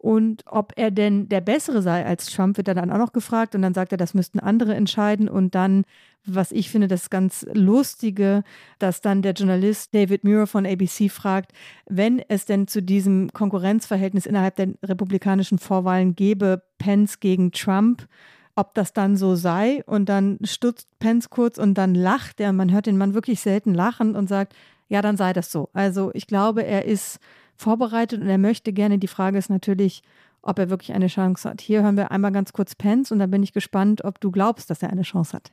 Und ob er denn der Bessere sei als Trump, wird er dann auch noch gefragt. Und dann sagt er, das müssten andere entscheiden. Und dann, was ich finde, das ganz Lustige, dass dann der Journalist David Muir von ABC fragt, wenn es denn zu diesem Konkurrenzverhältnis innerhalb der republikanischen Vorwahlen gäbe, Pence gegen Trump, ob das dann so sei. Und dann stutzt Pence kurz und dann lacht er. Man hört den Mann wirklich selten lachen und sagt, ja, dann sei das so. Also ich glaube, er ist vorbereitet und er möchte gerne. Die Frage ist natürlich, ob er wirklich eine Chance hat. Hier hören wir einmal ganz kurz Pence und dann bin ich gespannt, ob du glaubst, dass er eine Chance hat.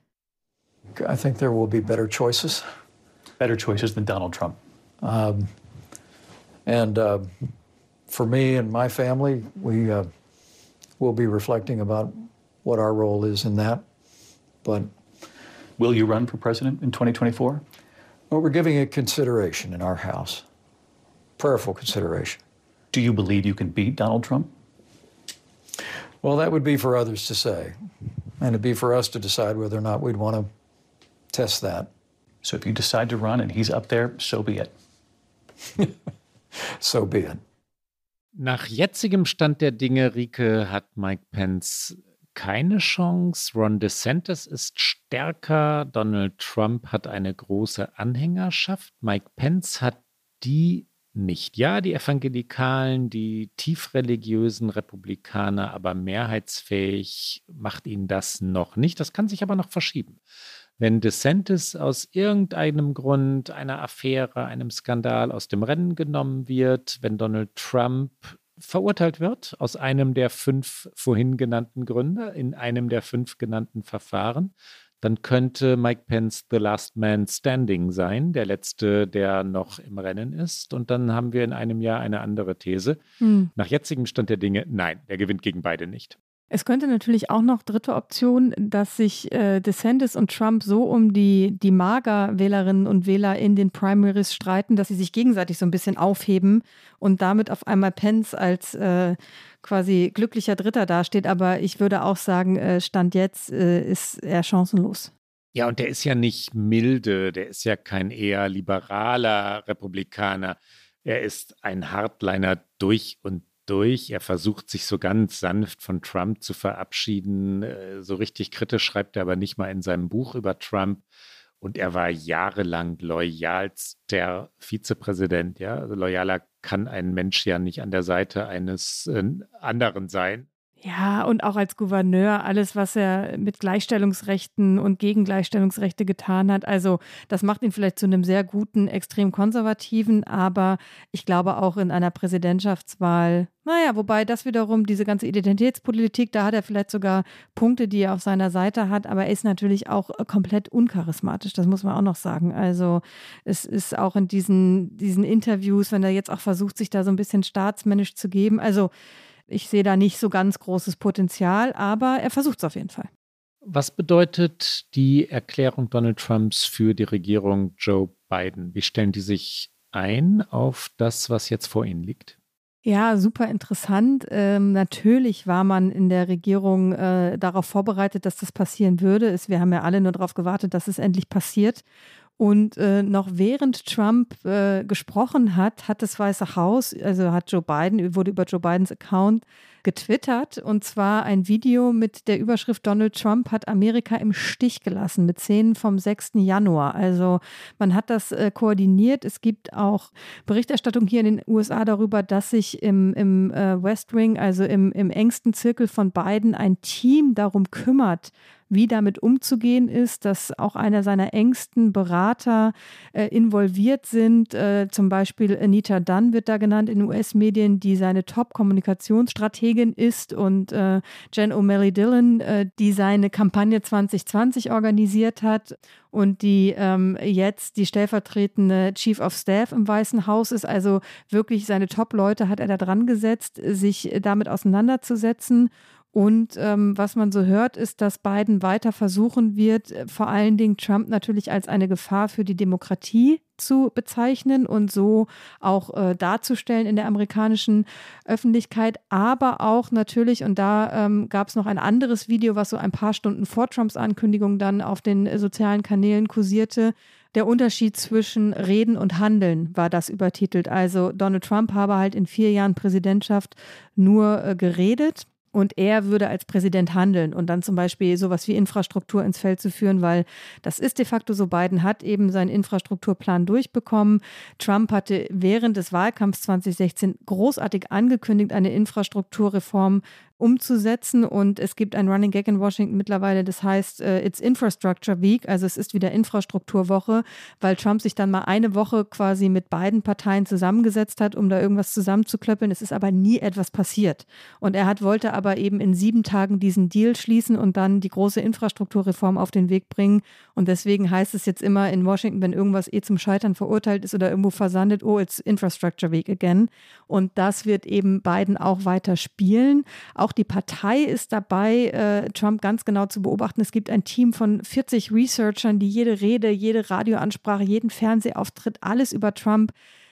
I think there will be better choices. Better choices than Donald Trump. Um, and uh, for me and my family, we uh, will be reflecting about what our role is in that. But will you run for president in 2024? Well, we're giving it consideration in our house prayerful consideration. Do you believe you can beat Donald Trump? Well, that would be for others to say. And it'd be for us to decide whether or not we'd want to test that. So if you decide to run and he's up there, so be it. so be it. Nach jetzigem Stand der Dinge, Rike, hat Mike Pence keine Chance. Ron DeSantis ist stärker. Donald Trump hat eine große Anhängerschaft. Mike Pence hat die nicht. Ja, die Evangelikalen, die tiefreligiösen Republikaner, aber mehrheitsfähig macht ihn das noch nicht. Das kann sich aber noch verschieben. Wenn DeSantis aus irgendeinem Grund, einer Affäre, einem Skandal aus dem Rennen genommen wird, wenn Donald Trump verurteilt wird aus einem der fünf vorhin genannten Gründe, in einem der fünf genannten Verfahren, dann könnte Mike Pence the last man standing sein, der letzte, der noch im Rennen ist. Und dann haben wir in einem Jahr eine andere These. Hm. Nach jetzigem Stand der Dinge, nein, er gewinnt gegen beide nicht. Es könnte natürlich auch noch dritte Option, dass sich äh, DeSantis und Trump so um die, die Mager-Wählerinnen und Wähler in den Primaries streiten, dass sie sich gegenseitig so ein bisschen aufheben und damit auf einmal Pence als äh, quasi glücklicher Dritter dasteht. Aber ich würde auch sagen, äh, Stand jetzt äh, ist er chancenlos. Ja, und der ist ja nicht milde, der ist ja kein eher liberaler Republikaner. Er ist ein Hardliner durch und durch. Er versucht sich so ganz sanft von Trump zu verabschieden. Äh, so richtig kritisch schreibt er aber nicht mal in seinem Buch über Trump. Und er war jahrelang loyalster Vizepräsident. Ja, also loyaler kann ein Mensch ja nicht an der Seite eines äh, anderen sein. Ja, und auch als Gouverneur, alles, was er mit Gleichstellungsrechten und gegen Gleichstellungsrechte getan hat. Also, das macht ihn vielleicht zu einem sehr guten, extrem konservativen, aber ich glaube auch in einer Präsidentschaftswahl, naja, wobei das wiederum, diese ganze Identitätspolitik, da hat er vielleicht sogar Punkte, die er auf seiner Seite hat, aber er ist natürlich auch komplett uncharismatisch, das muss man auch noch sagen. Also, es ist auch in diesen, diesen Interviews, wenn er jetzt auch versucht, sich da so ein bisschen staatsmännisch zu geben, also, ich sehe da nicht so ganz großes Potenzial, aber er versucht es auf jeden Fall. Was bedeutet die Erklärung Donald Trumps für die Regierung Joe Biden? Wie stellen die sich ein auf das, was jetzt vor ihnen liegt? Ja, super interessant. Ähm, natürlich war man in der Regierung äh, darauf vorbereitet, dass das passieren würde. Es, wir haben ja alle nur darauf gewartet, dass es endlich passiert. Und äh, noch während Trump äh, gesprochen hat, hat das Weiße Haus, also hat Joe Biden, wurde über Joe Bidens Account getwittert und zwar ein Video mit der Überschrift Donald Trump hat Amerika im Stich gelassen mit Szenen vom 6. Januar. Also man hat das äh, koordiniert. Es gibt auch Berichterstattung hier in den USA darüber, dass sich im, im äh, West Wing, also im, im engsten Zirkel von Biden, ein Team darum kümmert, wie damit umzugehen ist, dass auch einer seiner engsten Berater äh, involviert sind. Äh, zum Beispiel Anita Dunn wird da genannt in US-Medien, die seine Top-Kommunikationsstrategin ist und äh, Jen O'Malley Dillon, äh, die seine Kampagne 2020 organisiert hat und die ähm, jetzt die stellvertretende Chief of Staff im Weißen Haus ist. Also wirklich seine Top-Leute hat er da dran gesetzt, sich damit auseinanderzusetzen. Und ähm, was man so hört, ist, dass Biden weiter versuchen wird, äh, vor allen Dingen Trump natürlich als eine Gefahr für die Demokratie zu bezeichnen und so auch äh, darzustellen in der amerikanischen Öffentlichkeit, aber auch natürlich, und da ähm, gab es noch ein anderes Video, was so ein paar Stunden vor Trumps Ankündigung dann auf den sozialen Kanälen kursierte, der Unterschied zwischen Reden und Handeln war das übertitelt. Also Donald Trump habe halt in vier Jahren Präsidentschaft nur äh, geredet und er würde als Präsident handeln und dann zum Beispiel sowas wie Infrastruktur ins Feld zu führen, weil das ist de facto so. Biden hat eben seinen Infrastrukturplan durchbekommen. Trump hatte während des Wahlkampfs 2016 großartig angekündigt, eine Infrastrukturreform umzusetzen. Und es gibt ein Running Gag in Washington mittlerweile, das heißt uh, It's Infrastructure Week, also es ist wieder Infrastrukturwoche, weil Trump sich dann mal eine Woche quasi mit beiden Parteien zusammengesetzt hat, um da irgendwas zusammenzuklöppeln. Es ist aber nie etwas passiert. Und er hat, wollte aber eben in sieben Tagen diesen Deal schließen und dann die große Infrastrukturreform auf den Weg bringen. Und deswegen heißt es jetzt immer in Washington, wenn irgendwas eh zum Scheitern verurteilt ist oder irgendwo versandet, oh, it's Infrastructure Week again. Und das wird eben Biden auch weiter spielen. Auch auch die Partei ist dabei, äh, Trump ganz genau zu beobachten. Es gibt ein Team von 40 Researchern, die jede Rede, jede Radioansprache, jeden Fernsehauftritt, alles über Trump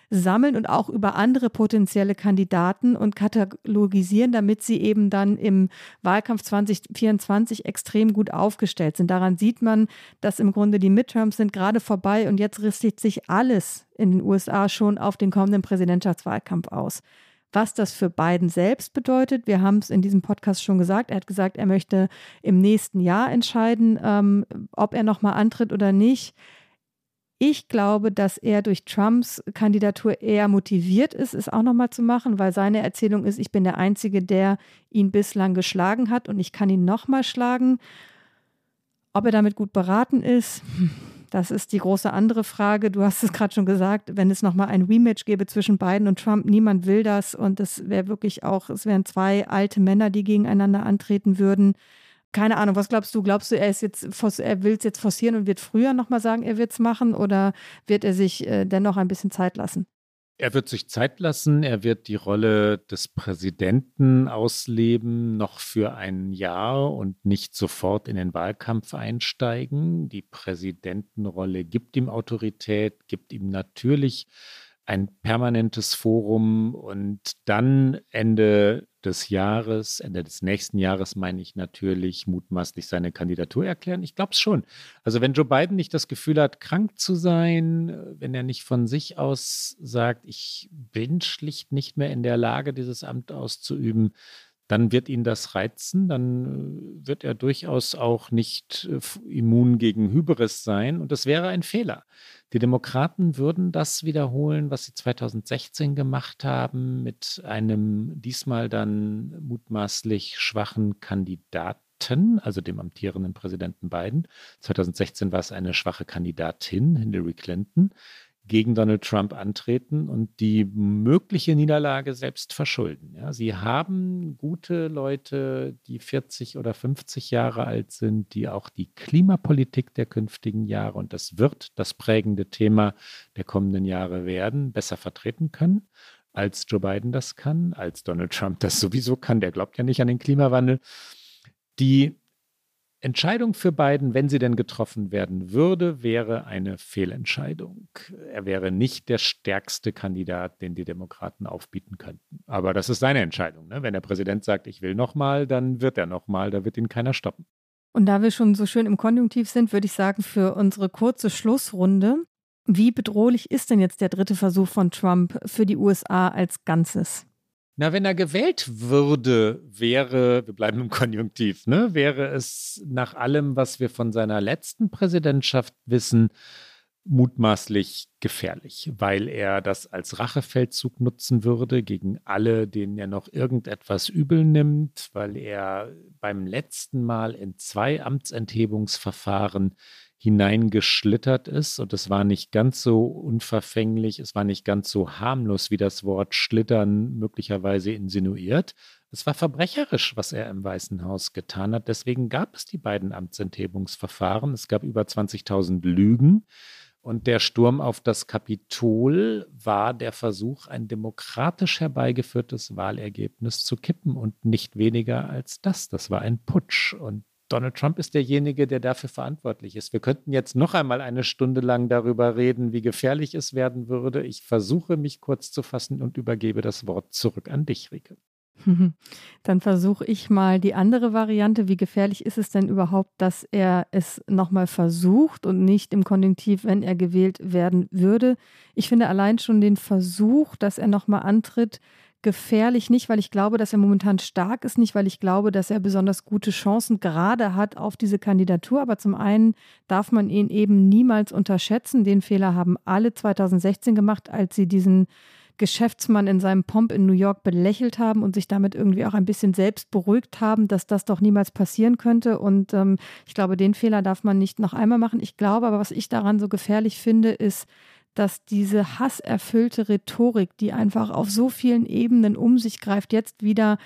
sammeln und auch über andere potenzielle Kandidaten und katalogisieren, damit sie eben dann im Wahlkampf 2024 extrem gut aufgestellt sind. Daran sieht man, dass im Grunde die Midterms sind gerade vorbei und jetzt richtet sich alles in den USA schon auf den kommenden Präsidentschaftswahlkampf aus. Was das für Biden selbst bedeutet. Wir haben es in diesem Podcast schon gesagt. Er hat gesagt, er möchte im nächsten Jahr entscheiden, ähm, ob er nochmal antritt oder nicht. Ich glaube, dass er durch Trumps Kandidatur eher motiviert ist, es auch nochmal zu machen, weil seine Erzählung ist, ich bin der Einzige, der ihn bislang geschlagen hat und ich kann ihn nochmal schlagen. Ob er damit gut beraten ist, hm, das ist die große andere Frage. Du hast es gerade schon gesagt, wenn es nochmal ein Rematch gäbe zwischen Biden und Trump, niemand will das und es wäre wirklich auch, es wären zwei alte Männer, die gegeneinander antreten würden. Keine Ahnung, was glaubst du? Glaubst du, er ist jetzt, er will es jetzt forcieren und wird früher nochmal sagen, er wird es machen oder wird er sich äh, dennoch ein bisschen Zeit lassen? Er wird sich Zeit lassen, er wird die Rolle des Präsidenten ausleben, noch für ein Jahr und nicht sofort in den Wahlkampf einsteigen. Die Präsidentenrolle gibt ihm Autorität, gibt ihm natürlich ein permanentes Forum und dann Ende des Jahres, Ende des nächsten Jahres meine ich natürlich mutmaßlich seine Kandidatur erklären. Ich glaube es schon. Also wenn Joe Biden nicht das Gefühl hat, krank zu sein, wenn er nicht von sich aus sagt, ich bin schlicht nicht mehr in der Lage, dieses Amt auszuüben, dann wird ihn das reizen, dann wird er durchaus auch nicht äh, immun gegen Hybris sein und das wäre ein Fehler. Die Demokraten würden das wiederholen, was sie 2016 gemacht haben, mit einem diesmal dann mutmaßlich schwachen Kandidaten, also dem amtierenden Präsidenten Biden. 2016 war es eine schwache Kandidatin, Hillary Clinton gegen Donald Trump antreten und die mögliche Niederlage selbst verschulden. Ja, sie haben gute Leute, die 40 oder 50 Jahre alt sind, die auch die Klimapolitik der künftigen Jahre, und das wird das prägende Thema der kommenden Jahre werden, besser vertreten können, als Joe Biden das kann, als Donald Trump das sowieso kann. Der glaubt ja nicht an den Klimawandel. Die Entscheidung für Biden, wenn sie denn getroffen werden würde, wäre eine Fehlentscheidung. Er wäre nicht der stärkste Kandidat, den die Demokraten aufbieten könnten. Aber das ist seine Entscheidung. Ne? Wenn der Präsident sagt, ich will nochmal, dann wird er nochmal, da wird ihn keiner stoppen. Und da wir schon so schön im Konjunktiv sind, würde ich sagen, für unsere kurze Schlussrunde, wie bedrohlich ist denn jetzt der dritte Versuch von Trump für die USA als Ganzes? Na, wenn er gewählt würde, wäre, wir bleiben im Konjunktiv, ne, wäre es nach allem, was wir von seiner letzten Präsidentschaft wissen, mutmaßlich gefährlich, weil er das als Rachefeldzug nutzen würde gegen alle, denen er noch irgendetwas übel nimmt, weil er beim letzten Mal in zwei Amtsenthebungsverfahren hineingeschlittert ist. Und es war nicht ganz so unverfänglich, es war nicht ganz so harmlos, wie das Wort Schlittern möglicherweise insinuiert. Es war verbrecherisch, was er im Weißen Haus getan hat. Deswegen gab es die beiden Amtsenthebungsverfahren. Es gab über 20.000 Lügen. Und der Sturm auf das Kapitol war der Versuch, ein demokratisch herbeigeführtes Wahlergebnis zu kippen und nicht weniger als das. Das war ein Putsch. Und Donald Trump ist derjenige, der dafür verantwortlich ist. Wir könnten jetzt noch einmal eine Stunde lang darüber reden, wie gefährlich es werden würde. Ich versuche mich kurz zu fassen und übergebe das Wort zurück an dich, Rike. Dann versuche ich mal die andere Variante. Wie gefährlich ist es denn überhaupt, dass er es nochmal versucht und nicht im Konjunktiv, wenn er gewählt werden würde? Ich finde allein schon den Versuch, dass er nochmal antritt, gefährlich, nicht weil ich glaube, dass er momentan stark ist, nicht weil ich glaube, dass er besonders gute Chancen gerade hat auf diese Kandidatur, aber zum einen darf man ihn eben niemals unterschätzen. Den Fehler haben alle 2016 gemacht, als sie diesen Geschäftsmann in seinem Pomp in New York belächelt haben und sich damit irgendwie auch ein bisschen selbst beruhigt haben, dass das doch niemals passieren könnte. Und ähm, ich glaube, den Fehler darf man nicht noch einmal machen. Ich glaube aber, was ich daran so gefährlich finde, ist, dass diese hasserfüllte Rhetorik, die einfach auf so vielen Ebenen um sich greift, jetzt wieder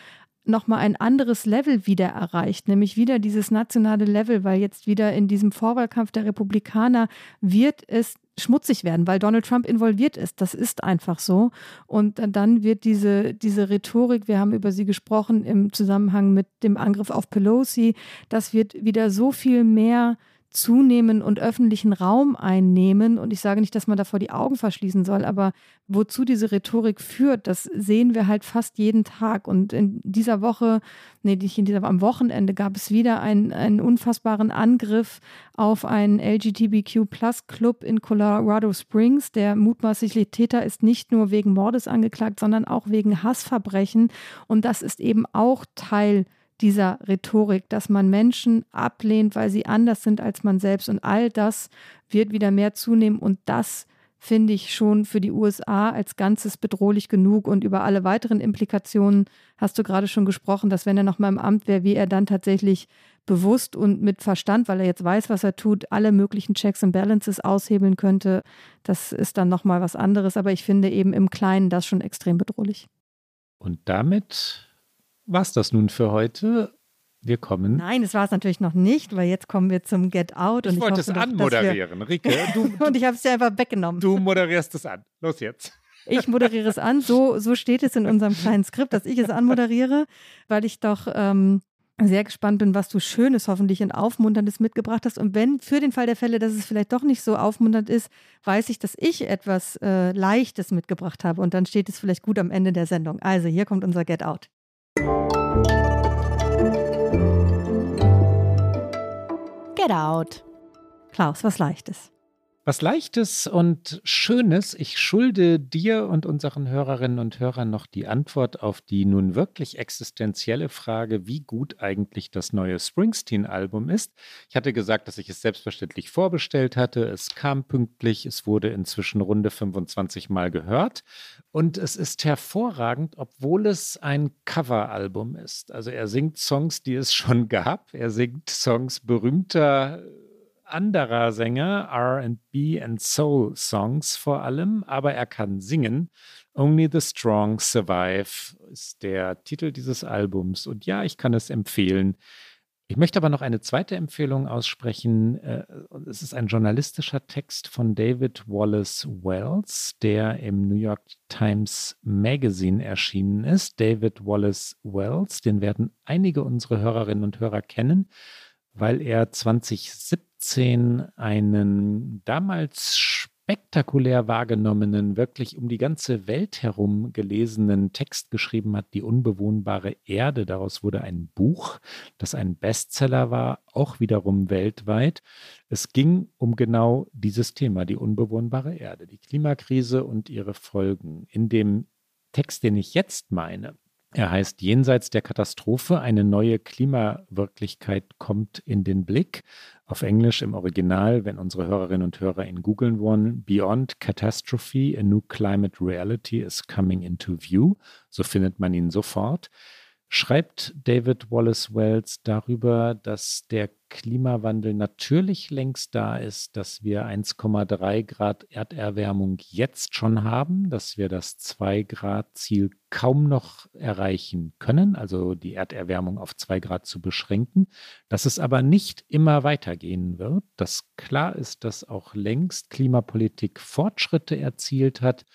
nochmal ein anderes Level wieder erreicht, nämlich wieder dieses nationale Level, weil jetzt wieder in diesem Vorwahlkampf der Republikaner wird es schmutzig werden, weil Donald Trump involviert ist. Das ist einfach so. Und dann wird diese, diese Rhetorik, wir haben über sie gesprochen im Zusammenhang mit dem Angriff auf Pelosi, das wird wieder so viel mehr zunehmen und öffentlichen Raum einnehmen. Und ich sage nicht, dass man davor die Augen verschließen soll, aber wozu diese Rhetorik führt, das sehen wir halt fast jeden Tag. Und in dieser Woche, nee, nicht in dieser, am Wochenende gab es wieder einen, einen unfassbaren Angriff auf einen LGBTQ-Plus-Club in Colorado Springs. Der mutmaßliche Täter ist nicht nur wegen Mordes angeklagt, sondern auch wegen Hassverbrechen. Und das ist eben auch Teil dieser Rhetorik, dass man Menschen ablehnt, weil sie anders sind als man selbst. Und all das wird wieder mehr zunehmen. Und das finde ich schon für die USA als Ganzes bedrohlich genug. Und über alle weiteren Implikationen hast du gerade schon gesprochen, dass wenn er noch mal im Amt wäre, wie er dann tatsächlich bewusst und mit Verstand, weil er jetzt weiß, was er tut, alle möglichen Checks and Balances aushebeln könnte. Das ist dann noch mal was anderes. Aber ich finde eben im Kleinen das schon extrem bedrohlich. Und damit war es das nun für heute. Wir kommen. Nein, das war es natürlich noch nicht, weil jetzt kommen wir zum Get Out. Und ich, ich wollte es anmoderieren, wir... Rike. Du, und ich habe es dir einfach weggenommen. Du moderierst es an. Los jetzt. Ich moderiere es an. So, so steht es in unserem kleinen Skript, dass ich es anmoderiere, weil ich doch ähm, sehr gespannt bin, was du Schönes hoffentlich und Aufmunterndes mitgebracht hast. Und wenn für den Fall der Fälle, dass es vielleicht doch nicht so aufmunternd ist, weiß ich, dass ich etwas äh, Leichtes mitgebracht habe. Und dann steht es vielleicht gut am Ende der Sendung. Also hier kommt unser Get Out. Get Out. Klaus, was Leichtes. Was Leichtes und Schönes. Ich schulde dir und unseren Hörerinnen und Hörern noch die Antwort auf die nun wirklich existenzielle Frage, wie gut eigentlich das neue Springsteen-Album ist. Ich hatte gesagt, dass ich es selbstverständlich vorbestellt hatte. Es kam pünktlich. Es wurde inzwischen runde 25 Mal gehört. Und es ist hervorragend, obwohl es ein Coveralbum ist. Also er singt Songs, die es schon gab. Er singt Songs berühmter anderer Sänger, RB and Soul Songs vor allem, aber er kann singen. Only the Strong Survive ist der Titel dieses Albums. Und ja, ich kann es empfehlen. Ich möchte aber noch eine zweite Empfehlung aussprechen. Äh, es ist ein journalistischer Text von David Wallace Wells, der im New York Times Magazine erschienen ist. David Wallace Wells, den werden einige unserer Hörerinnen und Hörer kennen, weil er 2017 2017 einen damals spektakulär wahrgenommenen, wirklich um die ganze Welt herum gelesenen Text geschrieben hat, Die unbewohnbare Erde. Daraus wurde ein Buch, das ein Bestseller war, auch wiederum weltweit. Es ging um genau dieses Thema, die unbewohnbare Erde, die Klimakrise und ihre Folgen. In dem Text, den ich jetzt meine, er heißt Jenseits der Katastrophe, eine neue Klimawirklichkeit kommt in den Blick. Auf Englisch im Original, wenn unsere Hörerinnen und Hörer ihn googeln wollen, Beyond Catastrophe, a new climate reality is coming into view. So findet man ihn sofort schreibt David Wallace Wells darüber, dass der Klimawandel natürlich längst da ist, dass wir 1,3 Grad Erderwärmung jetzt schon haben, dass wir das 2 Grad Ziel kaum noch erreichen können, also die Erderwärmung auf 2 Grad zu beschränken, dass es aber nicht immer weitergehen wird, dass klar ist, dass auch längst Klimapolitik Fortschritte erzielt hat,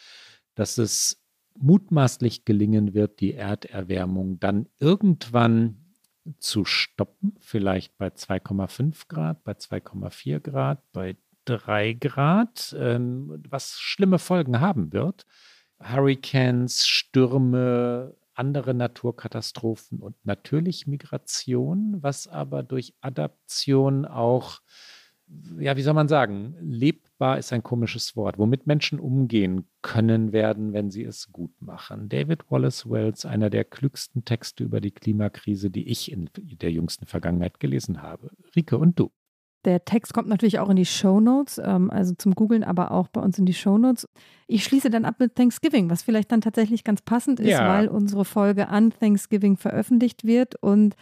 dass es mutmaßlich gelingen wird, die Erderwärmung dann irgendwann zu stoppen, vielleicht bei 2,5 Grad, bei 2,4 Grad, bei 3 Grad, ähm, was schlimme Folgen haben wird. Hurricanes, Stürme, andere Naturkatastrophen und natürlich Migration, was aber durch Adaption auch ja, wie soll man sagen, lebbar ist ein komisches Wort, womit Menschen umgehen können werden, wenn sie es gut machen. David Wallace Wells, einer der klügsten Texte über die Klimakrise, die ich in der jüngsten Vergangenheit gelesen habe. Rike und du. Der Text kommt natürlich auch in die Show Notes, ähm, also zum Googlen, aber auch bei uns in die Show Notes. Ich schließe dann ab mit Thanksgiving, was vielleicht dann tatsächlich ganz passend ist, ja. weil unsere Folge an Thanksgiving veröffentlicht wird und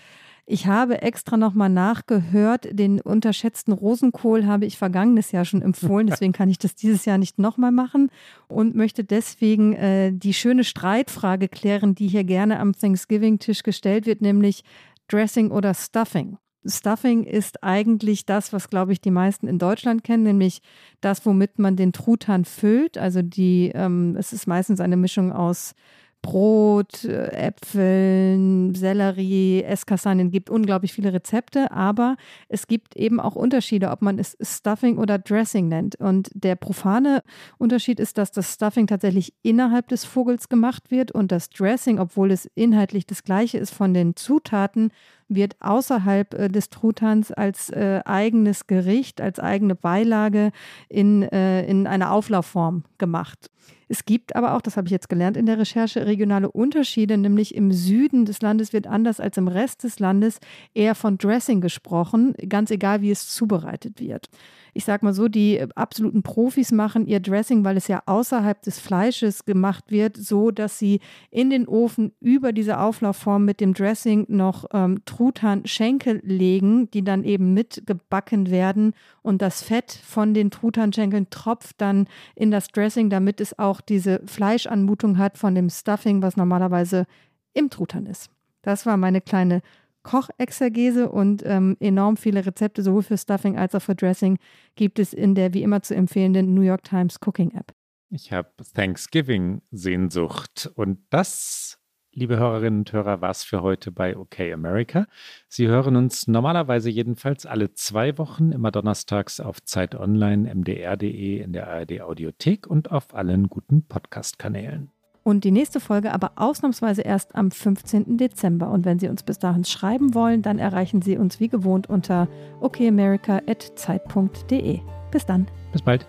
ich habe extra nochmal nachgehört. Den unterschätzten Rosenkohl habe ich vergangenes Jahr schon empfohlen. Deswegen kann ich das dieses Jahr nicht nochmal machen und möchte deswegen äh, die schöne Streitfrage klären, die hier gerne am Thanksgiving-Tisch gestellt wird, nämlich Dressing oder Stuffing. Stuffing ist eigentlich das, was, glaube ich, die meisten in Deutschland kennen, nämlich das, womit man den Truthahn füllt. Also die, ähm, es ist meistens eine Mischung aus Brot, äh, Äpfeln, Sellerie, Esskastanien, gibt unglaublich viele Rezepte, aber es gibt eben auch Unterschiede, ob man es Stuffing oder Dressing nennt. Und der profane Unterschied ist, dass das Stuffing tatsächlich innerhalb des Vogels gemacht wird und das Dressing, obwohl es inhaltlich das gleiche ist von den Zutaten, wird außerhalb äh, des Truthahns als äh, eigenes Gericht, als eigene Beilage in, äh, in einer Auflaufform gemacht. Es gibt aber auch, das habe ich jetzt gelernt in der Recherche, regionale Unterschiede, nämlich im Süden des Landes wird anders als im Rest des Landes eher von Dressing gesprochen, ganz egal wie es zubereitet wird ich sag mal so, die äh, absoluten Profis machen ihr Dressing, weil es ja außerhalb des Fleisches gemacht wird, so dass sie in den Ofen über diese Auflaufform mit dem Dressing noch ähm, Truthahn-Schenkel legen, die dann eben mitgebacken werden und das Fett von den Truthahn-Schenkeln tropft dann in das Dressing, damit es auch diese Fleischanmutung hat von dem Stuffing, was normalerweise im Truthahn ist. Das war meine kleine Kochexergese und ähm, enorm viele Rezepte sowohl für Stuffing als auch für Dressing gibt es in der wie immer zu empfehlenden New York Times Cooking App. Ich habe Thanksgiving-Sehnsucht und das, liebe Hörerinnen und Hörer, war es für heute bei OK America. Sie hören uns normalerweise jedenfalls alle zwei Wochen, immer donnerstags auf Zeit Online, mdr.de, in der ARD Audiothek und auf allen guten Podcast-Kanälen und die nächste Folge aber ausnahmsweise erst am 15. Dezember. Und wenn Sie uns bis dahin schreiben wollen, dann erreichen Sie uns wie gewohnt unter okamerica.zeit.de. Bis dann. Bis bald.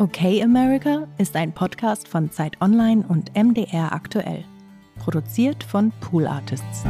Okay America ist ein Podcast von Zeit Online und MDR aktuell. Produziert von Pool Artists.